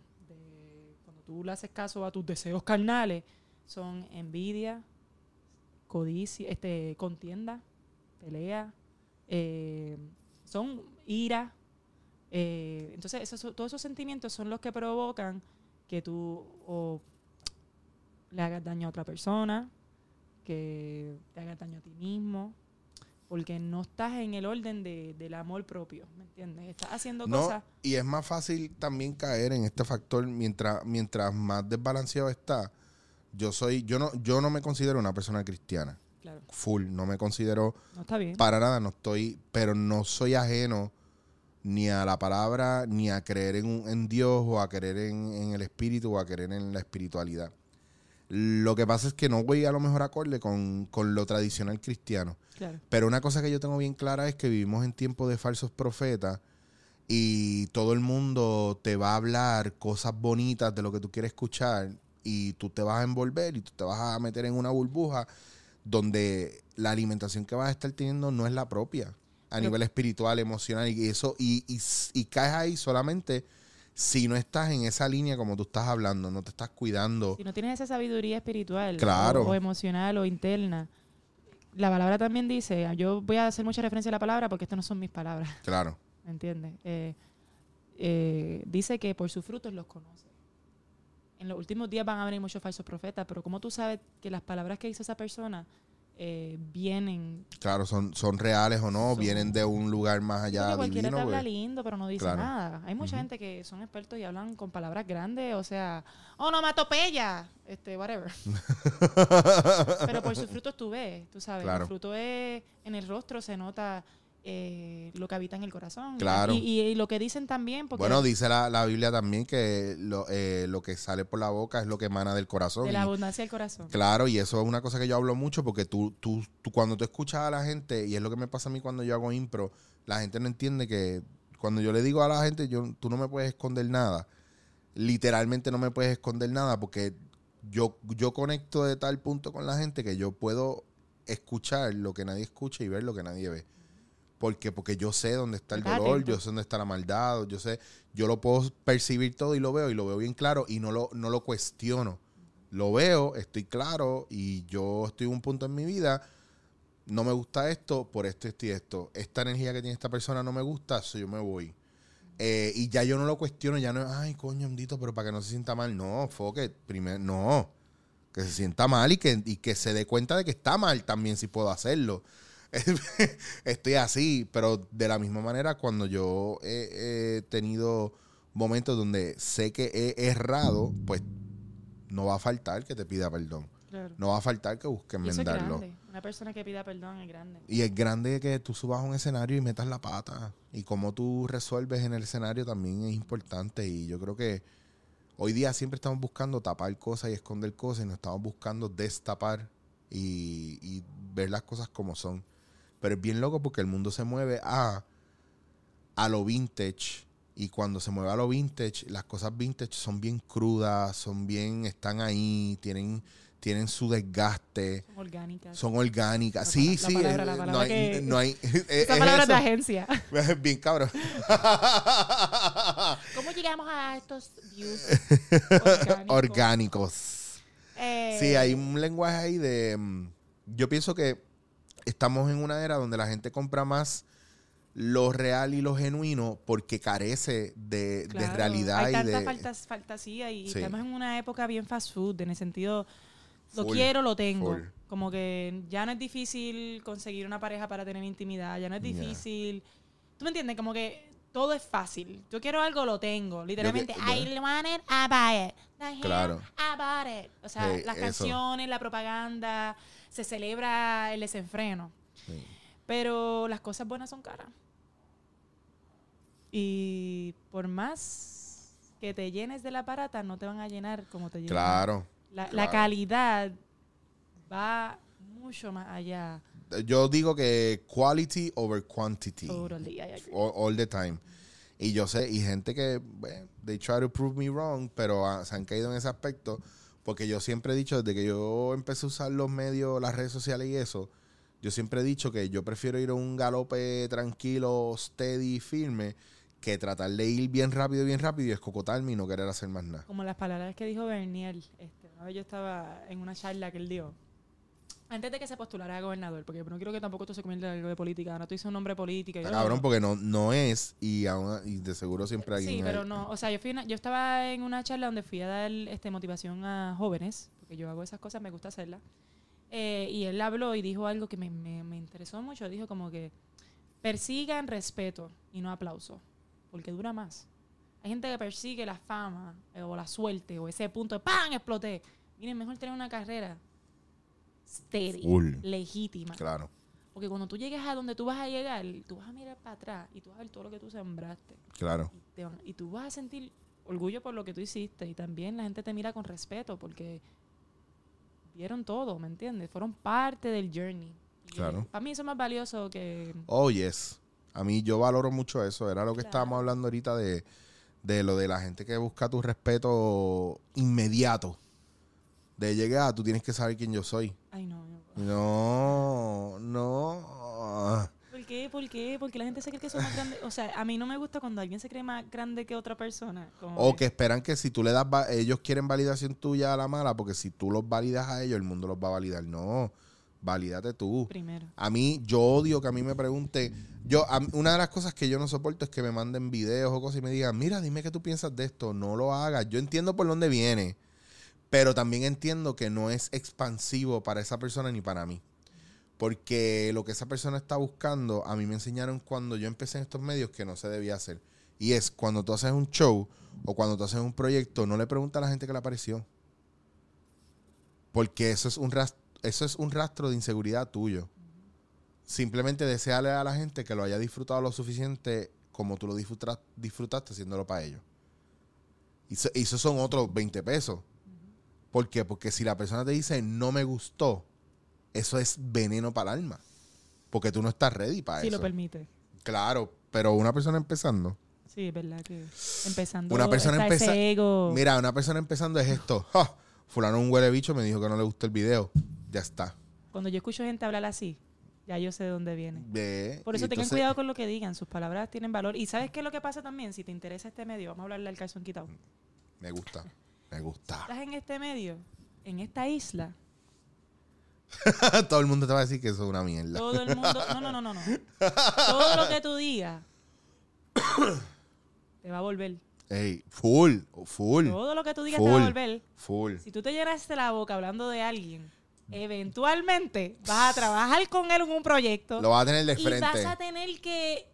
tú le haces caso a tus deseos carnales, son envidia, codicia, este, contienda, pelea, eh, son ira. eh, entonces, todos esos sentimientos son los que provocan que tú le hagas daño a otra persona, que te hagas daño a ti mismo, porque no estás en el orden de- del amor propio, ¿me entiendes? Estás haciendo No, cosas... y es más fácil también caer en este factor mientras, mientras más desbalanceado está. Yo soy, yo no, yo no me considero una persona cristiana. Claro, Full. No me considero no está bien. para nada, no estoy, pero no soy ajeno ni a la palabra, ni a creer en, un- en Dios, o a creer en, en el espíritu, o a creer en la espiritualidad. Lo que pasa es que no voy a lo mejor acorde con, con lo tradicional cristiano. Claro. Pero una cosa que yo tengo bien clara es que vivimos en tiempos de falsos profetas y todo el mundo te va a hablar cosas bonitas de lo que tú quieres escuchar y tú te vas a envolver y tú te vas a meter en una burbuja donde la alimentación que vas a estar teniendo no es la propia a Pero- nivel espiritual, emocional y eso y, y, y caes ahí solamente si no estás en esa línea como tú estás hablando, no te estás cuidando. Si no tienes esa sabiduría espiritual Claro. o, o emocional o interna, la palabra también dice, yo voy a hacer mucha referencia a la palabra porque estas no son mis palabras, Claro, ¿me entiendes? Eh, eh, dice que por sus frutos los conoce. En los últimos días van a venir muchos falsos profetas, pero ¿cómo tú sabes que las palabras que hizo esa persona eh, vienen claro, son, son reales o no, Son- vienen de un lugar más Porque allá cualquiera divino. te habla pues. lindo, pero no dice Claro. nada. Hay mucha Ujú. gente que son expertos y hablan con palabras grandes, o sea, onomatopeya, este, whatever. pero por sus frutos tú ves, tú sabes. Claro. El fruto es, en el rostro se nota eh, lo que habita en el corazón. Claro. Y, y- y lo que dicen también, porque Bueno, dice la, la Biblia también que lo, eh, lo que sale por la boca es lo que emana del corazón. de la abundancia del corazón. claro, y eso es una cosa que yo hablo mucho porque tú, tú, tú cuando tú escuchas a la gente, y es lo que me pasa a mí cuando yo hago impro, la gente no entiende que cuando yo le digo a la gente, yo, tú no me puedes esconder nada. Literalmente no me puedes esconder nada porque yo, yo conecto de tal punto con la gente que yo puedo escuchar lo que nadie escucha y ver lo que nadie ve. ¿Por qué? Porque yo sé dónde está el dolor, yo sé dónde está la maldad, yo sé, yo lo puedo percibir todo y lo veo y lo veo bien claro y no lo, no lo cuestiono. Lo veo, estoy claro y yo estoy en un punto en mi vida, no me gusta esto, por esto, esto y esto. Esta energía que tiene esta persona no me gusta, so yo me voy. Eh, y ya yo no lo cuestiono, ya no es, ay, coño, ondito, pero para que no se sienta mal. No, foque, primero, no. Que se sienta mal y que, y que se dé cuenta de que está mal también si puedo hacerlo. Estoy así, pero de la misma manera cuando yo he, he tenido momentos donde sé que he errado, pues no va a faltar que te pida perdón. Claro. No va a faltar que busquen enmendarlo. Una persona que pida perdón es grande. Y es grande que tú subas a un escenario y metas la pata. Y cómo tú resuelves en el escenario también es importante. Y yo creo que hoy día siempre estamos buscando tapar cosas y esconder cosas y nos estamos buscando destapar y, y ver las cosas como son. Pero es bien loco porque el mundo se mueve a, a lo vintage. Y cuando se mueve a lo vintage, las cosas vintage son bien crudas, son bien, están ahí, tienen, tienen su desgaste Son orgánicas. son orgánicas. La Sí, sí. la palabra- eh, la no hay, que- no hay. es- Esa es palabra es de agencia. Es bien cabrón. ¿Cómo llegamos a estos views orgánicos? Orgánicos. Eh, Sí, hay un lenguaje ahí de. mm, Yo pienso que estamos en una era donde la gente compra más lo real y lo genuino porque carece de, de claro, realidad Hay y tanta de. faltas- fantasía y Sí. estamos en una época bien fast food, en el sentido, lo Full, quiero, lo tengo. full. Como que ya no es difícil conseguir una pareja para tener intimidad, ya no es difícil. ¿Tú me entiendes? Como que todo es fácil. Yo quiero algo, lo tengo. Literalmente. I want it, I buy it. Hell, Claro. I bought it. O sea, las eso. canciones, la propaganda, se celebra el desenfreno. Sí. Pero las cosas buenas son caras. Y por más que te llenes de la barata, no te van a llenar como te llenan. Claro. La, calidad va mucho más allá. Yo digo que quality over quantity. Totally, all, all the time. Y yo sé, y gente que, bueno, they try to prove me wrong, pero ah, se han caído en ese aspecto. Porque yo siempre he dicho, desde que yo empecé a usar los medios, las redes sociales y eso, yo siempre he dicho que yo prefiero ir a un galope tranquilo, steady, firme, que tratar de ir bien rápido, bien rápido y escocotarme y no querer hacer más nada. Como las palabras que dijo Bernier. Este, vez yo estaba en una charla que él dio. Antes de que se postulara a gobernador, porque no quiero que tampoco esto se convierta en algo de política. No te hice un nombre político. Está cabrón, porque no, no es, y, aún- y de seguro siempre alguien Sí, hay. pero no. O sea, yo, fui una- yo estaba en una charla donde fui a dar este, motivación a jóvenes, porque yo hago esas cosas, me gusta hacerlas. Eh, y él habló y dijo algo que me, me- me interesó mucho. Dijo como que persigan respeto y no aplauso, porque dura más. Hay gente que persigue la fama eh, o la suerte o ese punto de ¡pam! exploté. Miren, mejor tener una carrera Full. legítima. Claro, Porque cuando tú llegues a donde tú vas a llegar, tú vas a mirar para atrás y tú vas a ver todo lo que tú sembraste claro. y, te van- y tú vas a sentir orgullo por lo que tú hiciste y también la gente te mira con respeto porque vieron todo, ¿me entiendes? Fueron parte del journey. Y Claro. Para mí eso es más valioso que... Oh, yes. A mí yo valoro mucho eso. Era lo que Claro. estábamos hablando ahorita de, de lo de la gente que busca tu respeto inmediato. De llegar, tú tienes que saber quién yo soy. Ay, no. no. No. ¿Por qué? ¿Por qué? Porque la gente se cree que son más grandes. O sea, a mí no me gusta cuando alguien se cree más grande que otra persona. Como O que esperan que si tú le das, va- ellos quieren validación tuya a la mala, porque si tú los validas a ellos, el mundo los va a validar. No, valídate tú. Primero. A mí, yo odio que a mí me pregunten. Yo, a una de las cosas que yo no soporto es que me manden videos o cosas y me digan, mira, dime qué tú piensas de esto. No lo hagas. Yo entiendo por dónde viene, pero también entiendo que no es expansivo para esa persona ni para mí. Porque lo que esa persona está buscando, a mí me enseñaron cuando yo empecé en estos medios que no se debía hacer. Y es cuando tú haces un show o cuando tú haces un proyecto, no le pregunta a la gente que le apareció. Porque eso es un rastro, eso es un rastro de inseguridad tuyo. Simplemente desearle a la gente que lo haya disfrutado lo suficiente como tú lo disfruta- disfrutaste haciéndolo para ellos. Y y esos son otros 20 pesos. ¿Por qué? Porque si la persona te dice no me gustó, eso es veneno para el alma. Porque tú no estás ready para Si eso. lo permite. Claro, pero una persona empezando. Sí, es verdad que empezando Una persona está empeza- ese ego. Mira, una persona empezando es esto. ¡Ja! Fulano un huele bicho me dijo que no le gustó el video. Ya está. Cuando yo escucho gente hablar así, ya yo sé de dónde viene. Ve, Por eso tengan entonces- cuidado con lo que digan. Sus palabras tienen valor. Y ¿sabes qué es lo que pasa también? Si te interesa este medio, vamos a hablarle al calzón quitado. Me gusta. Me gusta. Estás en este medio, en esta isla, Todo el mundo te va a decir que eso es una mierda. todo el mundo... No, no, no, no, no. Todo lo que tú digas te va a volver. Ey, full, full, Todo lo que tú digas te va a Full. volver. full. Si tú te llenaste la boca hablando de alguien, eventualmente vas a trabajar con él en un proyecto Lo vas a tener de y vas a frente. tener que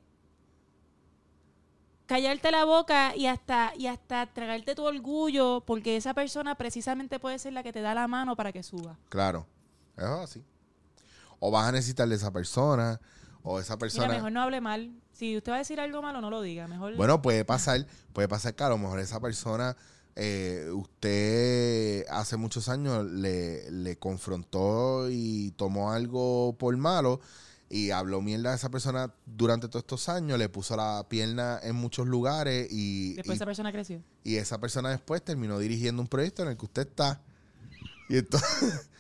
callarte la boca y hasta, y hasta tragarte tu orgullo, porque esa persona precisamente puede ser la que te da la mano para que suba. Claro. Es así. O vas a necesitar de esa persona, o esa persona. Mira, mejor no hable mal. Si usted va a decir algo malo, no lo diga. Mejor. Bueno, puede pasar, puede pasar que a lo mejor esa persona, eh, usted hace muchos años le, le confrontó y tomó algo por malo y habló mierda a esa persona durante todos estos años, le puso la pierna en muchos lugares y, después y- esa persona creció. y esa persona después terminó dirigiendo un proyecto en el que usted está. Y entonces,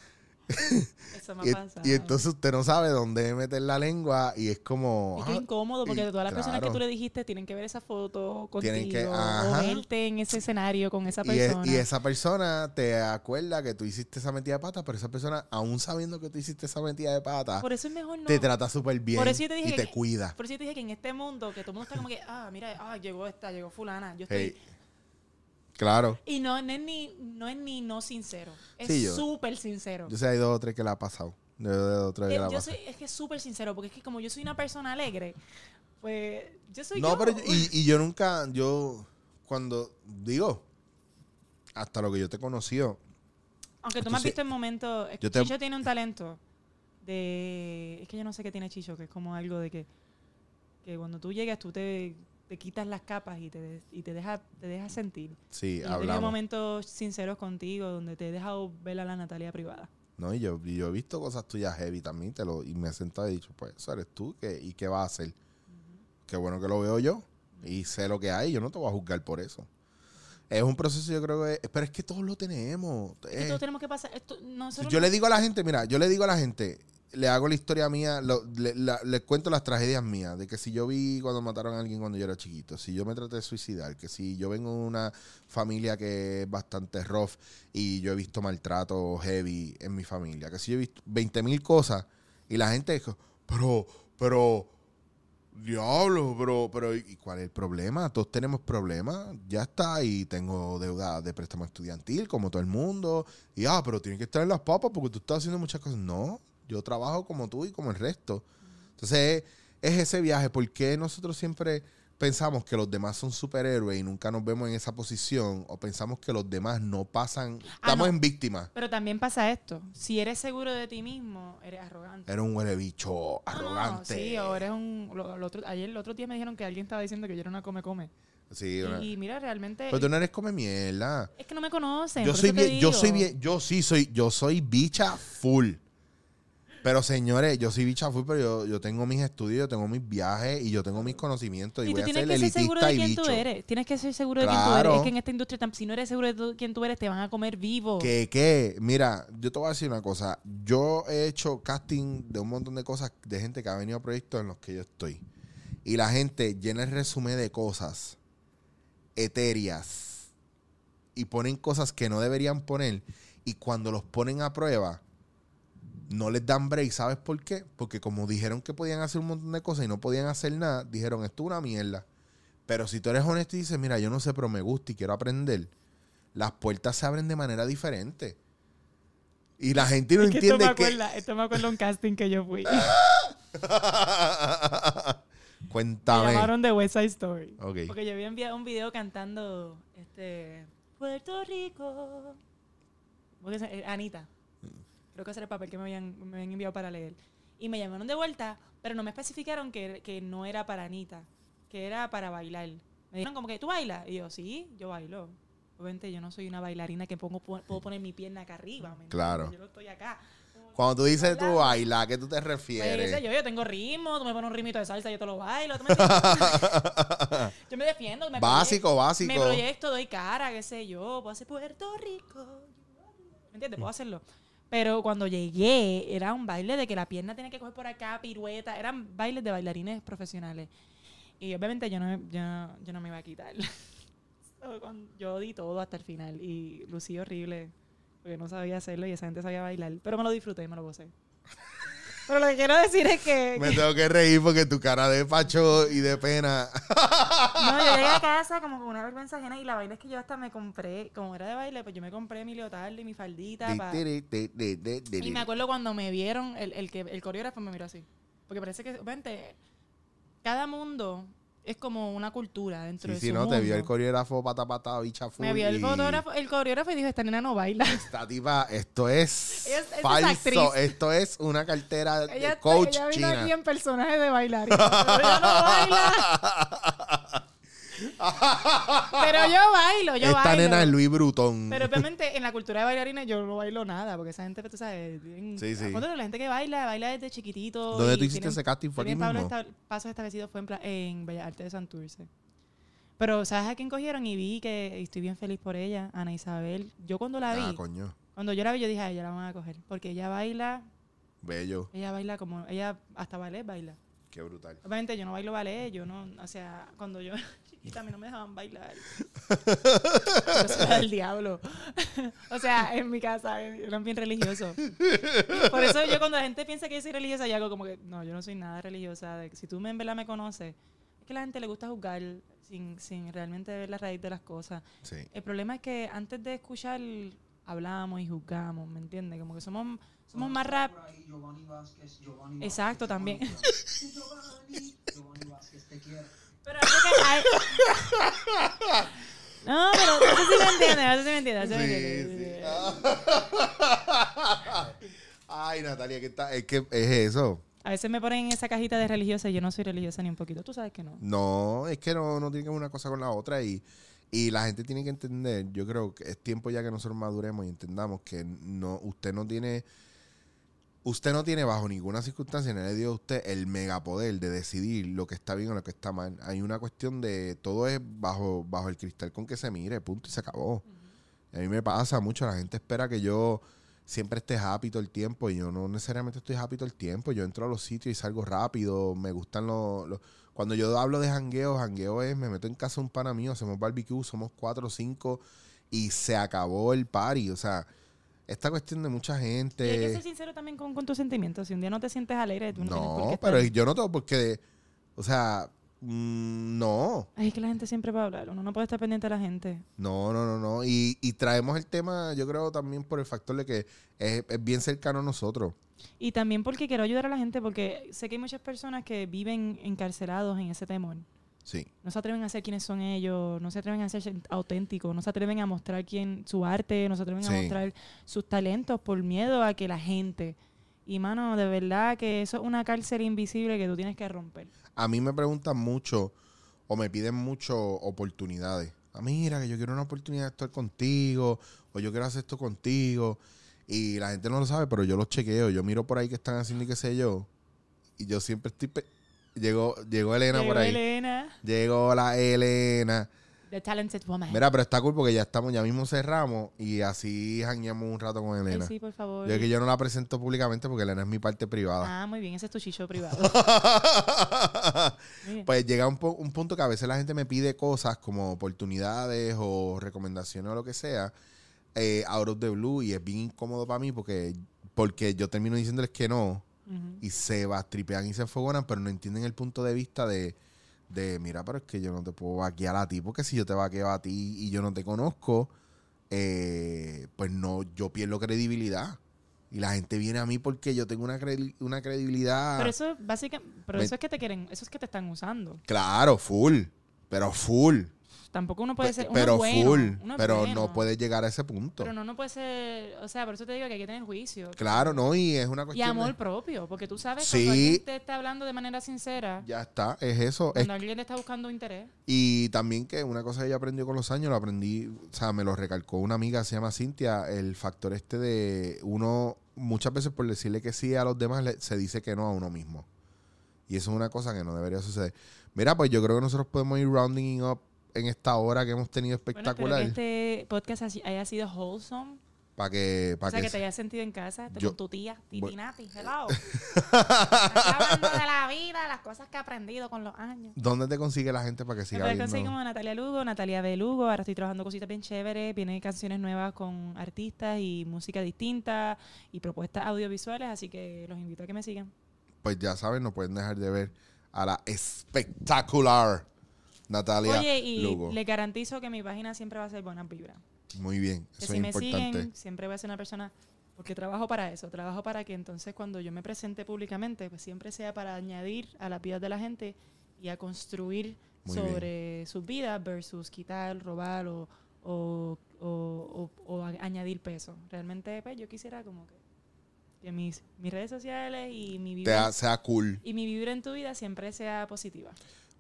Eso me y, ha pasado. y entonces usted no sabe dónde meter la lengua y es como... Y qué ah, incómodo, porque y todas las personas que tú le dijiste tienen que ver esa foto contigo Tienen que- o verte en ese escenario con esa Y, es- persona. y esa persona te acuerda que tú hiciste esa metida de pata, pero esa persona, aún sabiendo que tú hiciste esa metida de pata, Por eso es mejor no. te trata súper bien Por eso yo te dije y te que- cuida. Por eso yo te dije que en este mundo, que todo el mundo está como que, ah, mira, ah, llegó esta, llegó fulana. Yo estoy. Hey, Claro. Y no, no es ni no es ni no sincero. Es Sí, yo- súper sincero. Yo sé, hay dos o tres que la ha pasado. Yo de Eh, la yo soy, es que es súper sincero, porque es que como yo soy una persona alegre, pues yo soy No, yo. pero yo- y, y yo nunca, yo, cuando digo, hasta lo que yo te conoció, Aunque tú tú me has sí- visto en momentos. es que yo te- Chicho tiene un talento de. Es que yo no sé qué tiene Chicho, que es como algo de que. Que cuando tú llegas, tú te, te quitas las capas y te, y te dejas te dejas sentir. sí, Y tenido hablamos. momentos sinceros contigo donde te he dejado ver a la Natalia privada. No, y yo, yo he visto cosas tuyas heavy también, te lo, y me he sentado y he dicho, pues, eso eres tú, ¿qué, ¿y qué vas a hacer? Qué bueno que lo veo yo, y sé lo que hay, yo no te voy a juzgar por eso. Es un proceso, yo creo que, pero es que todos lo tenemos. Es que todos tenemos que pasar. Esto, nosotros yo no- le digo a la gente, mira, yo le digo a la gente, le hago la historia mía, lo- le, cuento las tragedias mías, de que si yo vi cuando mataron a alguien cuando yo era chiquito, si yo me traté de suicidar, que si yo vengo de una familia que es bastante rough y yo he visto maltrato heavy en mi familia, que si yo he visto 20 mil cosas y la gente dijo, pero, pero, diablo, pero, pero, ¿y cuál es el problema? Todos tenemos problemas, ya está, y tengo deuda de préstamo estudiantil, como todo el mundo, y ah, pero tienen que estar en las papas porque tú estás haciendo muchas cosas. No, yo trabajo como tú y como el resto. Entonces, es ese viaje, ¿por qué nosotros siempre pensamos que los demás son superhéroes y nunca nos vemos en esa posición? O pensamos que los demás no pasan, estamos no. en víctimas. Pero también pasa esto. Si eres seguro de ti mismo, eres arrogante. Era un huele bicho No, no, arrogante. sí, o eres un... lo- lo otro- ayer, el otro día me dijeron que alguien estaba diciendo que yo era una come-come. Sí, una- Y, y mira, realmente... pero tú no eres come mierda. Es que no me conocen. Yo soy bien, yo soy bien, yo sí soy, yo soy bicha full. Pero señores, yo soy bicha full, pero yo, yo tengo mis estudios, yo tengo mis viajes y yo tengo mis conocimientos y, Y voy tú a tienes ser que ser seguro de quién bicho. tú eres. Tienes que ser seguro de quién tú eres. Es que en esta industria, si no eres seguro de tú- quién tú eres, te van a comer vivo. Que, que, mira, yo te voy a decir una cosa. Yo he hecho casting de un montón de cosas de gente que ha venido a proyectos en los que yo estoy. Y la gente llena el resumen de cosas etéreas y ponen cosas que no deberían poner. Y cuando los ponen a prueba, no les dan break. ¿Sabes por qué? Porque como dijeron que podían hacer un montón de cosas y no podían hacer nada, dijeron, esto es una mierda. Pero si tú eres honesto y dices, mira, yo no sé, pero me gusta y quiero aprender, las puertas se abren de manera diferente. Y la gente no Es que esto me entiende que... acuerda, esto me acuerda un casting que yo fui. me Cuéntame. llamaron de West Side Story. Porque yo había enviado un video cantando este Puerto Rico. ¿Cómo que se- eh, Anita. Creo que ese era el papel que me habían, me habían enviado para leer. Y me llamaron de vuelta, pero no me especificaron que, que no era para Anita, que era para bailar. Me dijeron como que tú bailas. Y yo, sí, yo bailo. Obviamente yo no soy una bailarina que pongo, puedo poner mi pierna acá arriba. Claro. Yo no estoy acá. Cuando tú dices tú baila, ¿a qué tú te refieres? yo, yo tengo ritmo, tú me pones un ritmito de salsa, yo te lo bailo. ¿tú me entiendes? yo me defiendo. Me Básico, proyecto, básico. Me proyecto, doy cara, qué sé yo. Puedo hacer Puerto Rico. ¿Me entiendes? Puedo hacerlo. Pero cuando llegué, era un baile de que la pierna tenía que coger por acá, pirueta. Eran bailes de bailarines profesionales. Y obviamente yo no, yo, yo no me iba a quitar. Yo di todo hasta el final. Y lucí horrible. Porque no sabía hacerlo y esa gente sabía bailar. Pero me lo disfruté, me lo gocé. Pero lo que quiero decir es que... Me tengo que reír porque tu cara de pacho y de pena. No, yo llegué a casa como con una vergüenza ajena y la vaina es que yo hasta me compré, como era de baile, pues yo me compré mi leotardo y mi faldita. pa- Y me acuerdo cuando me vieron, el, el que el coreógrafo me miró así. Porque parece que, obviamente, cada mundo es como una cultura dentro Sí, de sí, su no, te vio el mundo. coreógrafo pata pata, bicha full. Me vio el fotógrafo, el coreógrafo y dijo, esta nena no baila. Esta tipa, esto es Ella es- es falso. actriz. Esto es una cartera Ella, de está- coach ella vino china. aquí en personaje de ella no baila. Pero yo bailo, yo Esta bailo. nena es Luis Brutón. Pero obviamente en la cultura de bailarina yo no bailo nada, porque esa gente, tú sabes, bien- Sí, sí. La gente que baila, baila desde chiquitito. ¿Dónde tú hiciste tienen- ese casting? ¿Fue aquí Pablo mismo? esta- pasos establecidos fue en, en Bellas Artes de Santurce. Pero, ¿sabes a quién cogieron? Y vi que y estoy bien feliz por ella, Ana Isabel. Yo cuando la vi, Ah, coño. cuando yo la vi, yo dije, a ella la van a coger. Porque ella baila, Bello. ella baila como, ella hasta ballet baila. Qué brutal. Obviamente yo no bailo ballet, yo no, o sea, cuando yo a mí no me dejaban bailar. Yo soy la del diablo. o sea, en mi casa eran bien religiosos. Por eso yo cuando la gente piensa que yo soy religiosa, yo hago como que, no, yo no soy nada religiosa. De, si tú me, en verdad me conoces, es que a la gente le gusta juzgar sin, sin realmente ver la raíz de las cosas. Sí. El problema es que antes de escuchar, hablamos y juzgamos, ¿me entiendes? Como que somos, somos más rap. Exacto, también. Pero algo que hay- No, pero eso sí me entiende, eso sí me entiende, eso sí entiende. Ay, Natalia, ¿qué está? Es que es eso. A veces me ponen en esa cajita de religiosa y yo no soy religiosa ni un poquito. Tú sabes que no. No, es que no, no tiene que ver una cosa con la otra y, y la gente tiene que entender, yo creo que es tiempo ya que nosotros maduremos y entendamos que no, usted no tiene, usted no tiene bajo ninguna circunstancia, nadie le dio a usted el megapoder de decidir lo que está bien o lo que está mal. Hay una cuestión de, todo es bajo, bajo el cristal con que se mire, punto, y se acabó. Y a mí me pasa mucho, la gente espera que yo siempre esté happy todo el tiempo y yo no necesariamente estoy happy todo el tiempo. Yo entro a los sitios y salgo rápido, me gustan los... los- cuando yo hablo de jangueo, jangueo es, me meto en casa de un pana mío, hacemos barbecue, somos cuatro o cinco y se acabó el party. O sea, esta cuestión de mucha Y hay que gente... ser sincero también con, con tus sentimientos. Si un día no te sientes alegre, tú no, tienes por qué No, estar- pero yo no tengo por qué... O sea, mm, no. Ay, es que la gente siempre va a hablar. Uno no puede estar pendiente de la gente. No, no, no, no. Y, y traemos el tema, yo creo también por el factor de que es, es bien cercano a nosotros. Y también porque quiero ayudar a la gente, porque sé que hay muchas personas que viven encarcelados en ese temor. Sí. No se atreven a ser quienes son ellos, no se atreven a ser auténticos, no se atreven a mostrar quién, su arte, no se atreven Sí. a mostrar sus talentos por miedo a que la gente. Y mano, de verdad que eso es una cárcel invisible que tú tienes que romper. A mí me preguntan mucho o me piden mucho oportunidades. Ah, mira, que yo quiero una oportunidad de estar contigo o yo quiero hacer esto contigo. Y la gente no lo sabe, pero yo los chequeo. Yo miro por ahí que están haciendo y qué sé yo. Y yo siempre estoy... Llegó, llegó Elena por ahí. Elena, Llegó la Elena. the talented woman. Mira, pero está cool porque ya estamos, ya mismo cerramos y así jangueamos un rato con Ay, Elena. sí, por favor. Yo es que yo no la presento públicamente porque Elena es mi parte privada. Ah, muy bien, ese es tu chicho privado. Pues llega un, po- un punto que a veces la gente me pide cosas como oportunidades o recomendaciones o lo que sea, eh, out of the blue, y es bien incómodo para mí porque, porque yo termino diciéndoles que no Y se va, tripean y se enfogonan, pero no entienden el punto de vista de, de, mira, pero es que yo no te puedo vaquear a ti, porque si yo te vaqueo a ti y yo no te conozco, eh, pues no, yo pierdo credibilidad. Y la gente viene a mí porque yo tengo una, una credibilidad. Pero eso básicamente, pero Me- eso es que te quieren, eso es que te están usando. Claro, full. Pero full. Tampoco uno puede ser uno pero bueno, full. uno Pero bueno, no puede llegar a ese punto. Pero no, no puede ser, o sea, por eso te digo que hay que tener juicio. Claro, no, y es una Y cuestión. amor de- propio, porque tú sabes Sí. cuando alguien te está hablando de manera sincera, ya está, es eso. Es- cuando alguien te está buscando interés. y también que una cosa que yo aprendí con los años, lo aprendí, o sea, me lo recalcó una amiga, se llama Cintia, el factor este de uno, muchas veces por decirle que sí a los demás, le- se dice que no a uno mismo. Y eso es una cosa que no debería suceder. Mira, pues yo creo que nosotros podemos ir rounding up en esta hora que hemos tenido Bueno, espectacular. que este podcast haya sido wholesome. Para que, O para sea, que, que te hayas sentido en casa Yo- con tu tía, Titi Bueno. Nati. Hello. Hablando de la vida, las cosas que he aprendido con los años. ¿Dónde te consigue la gente para que Me siga viendo? conseguir como Natalia Lugo, Natalia B. Lugo. Ahora estoy trabajando cositas bien chéveres. Vienen canciones nuevas con artistas y música distinta y propuestas audiovisuales. Así que los invito a que me sigan. Pues ya saben, no pueden dejar de ver a la espectacular Natalia Oye, y Lugo. les garantizo que mi página siempre va a ser buenas vibras. Muy bien, Que eso si es me importante. siguen, siempre voy a ser una persona. Porque trabajo para eso. Trabajo para que entonces cuando yo me presente públicamente, pues siempre sea para añadir a la vida de la gente y a construir Muy bien. sobre sus vidas versus quitar, robar o, o, o- añadir peso. Realmente, pues yo quisiera como que, que mis, mis redes sociales y mi vibra, sea cool. y mi vibra en tu vida siempre sea positiva.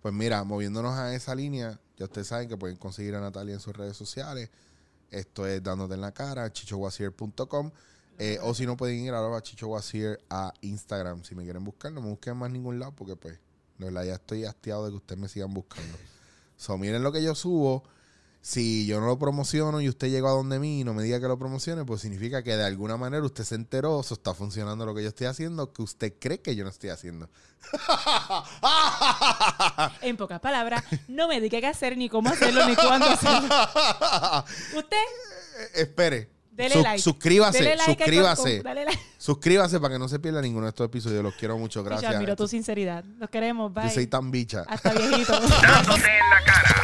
Pues mira, moviéndonos a esa línea, ya ustedes saben que pueden conseguir a Natalia en sus redes sociales. Esto es dándote en la cara, chichowasier.com. Eh, o si no, pueden ir ahora a Chicho a Instagram. Si me quieren buscar, no me busquen más ningún lado porque, pues, de verdad ya estoy hastiado de que ustedes me sigan buscando. So, miren lo que yo subo. Si yo no lo promociono y usted llegó a donde mí y no me diga que lo promocione, pues significa que de alguna manera usted se enteró, eso está funcionando lo que yo estoy haciendo, que usted cree que yo no estoy haciendo. En pocas palabras, no me diga qué hacer, ni cómo hacerlo, ni cuándo hacerlo. Usted, Eh, Espere. dele like. Suscríbase, Dele like, suscríbase. con- dale like. Suscríbase para que no se pierda ninguno de estos episodios. Los quiero mucho. Yo Gracias. admiro tu sinceridad. Los queremos. Bye. Yo soy tan bicha. Hasta viejito. Dándote en la cara.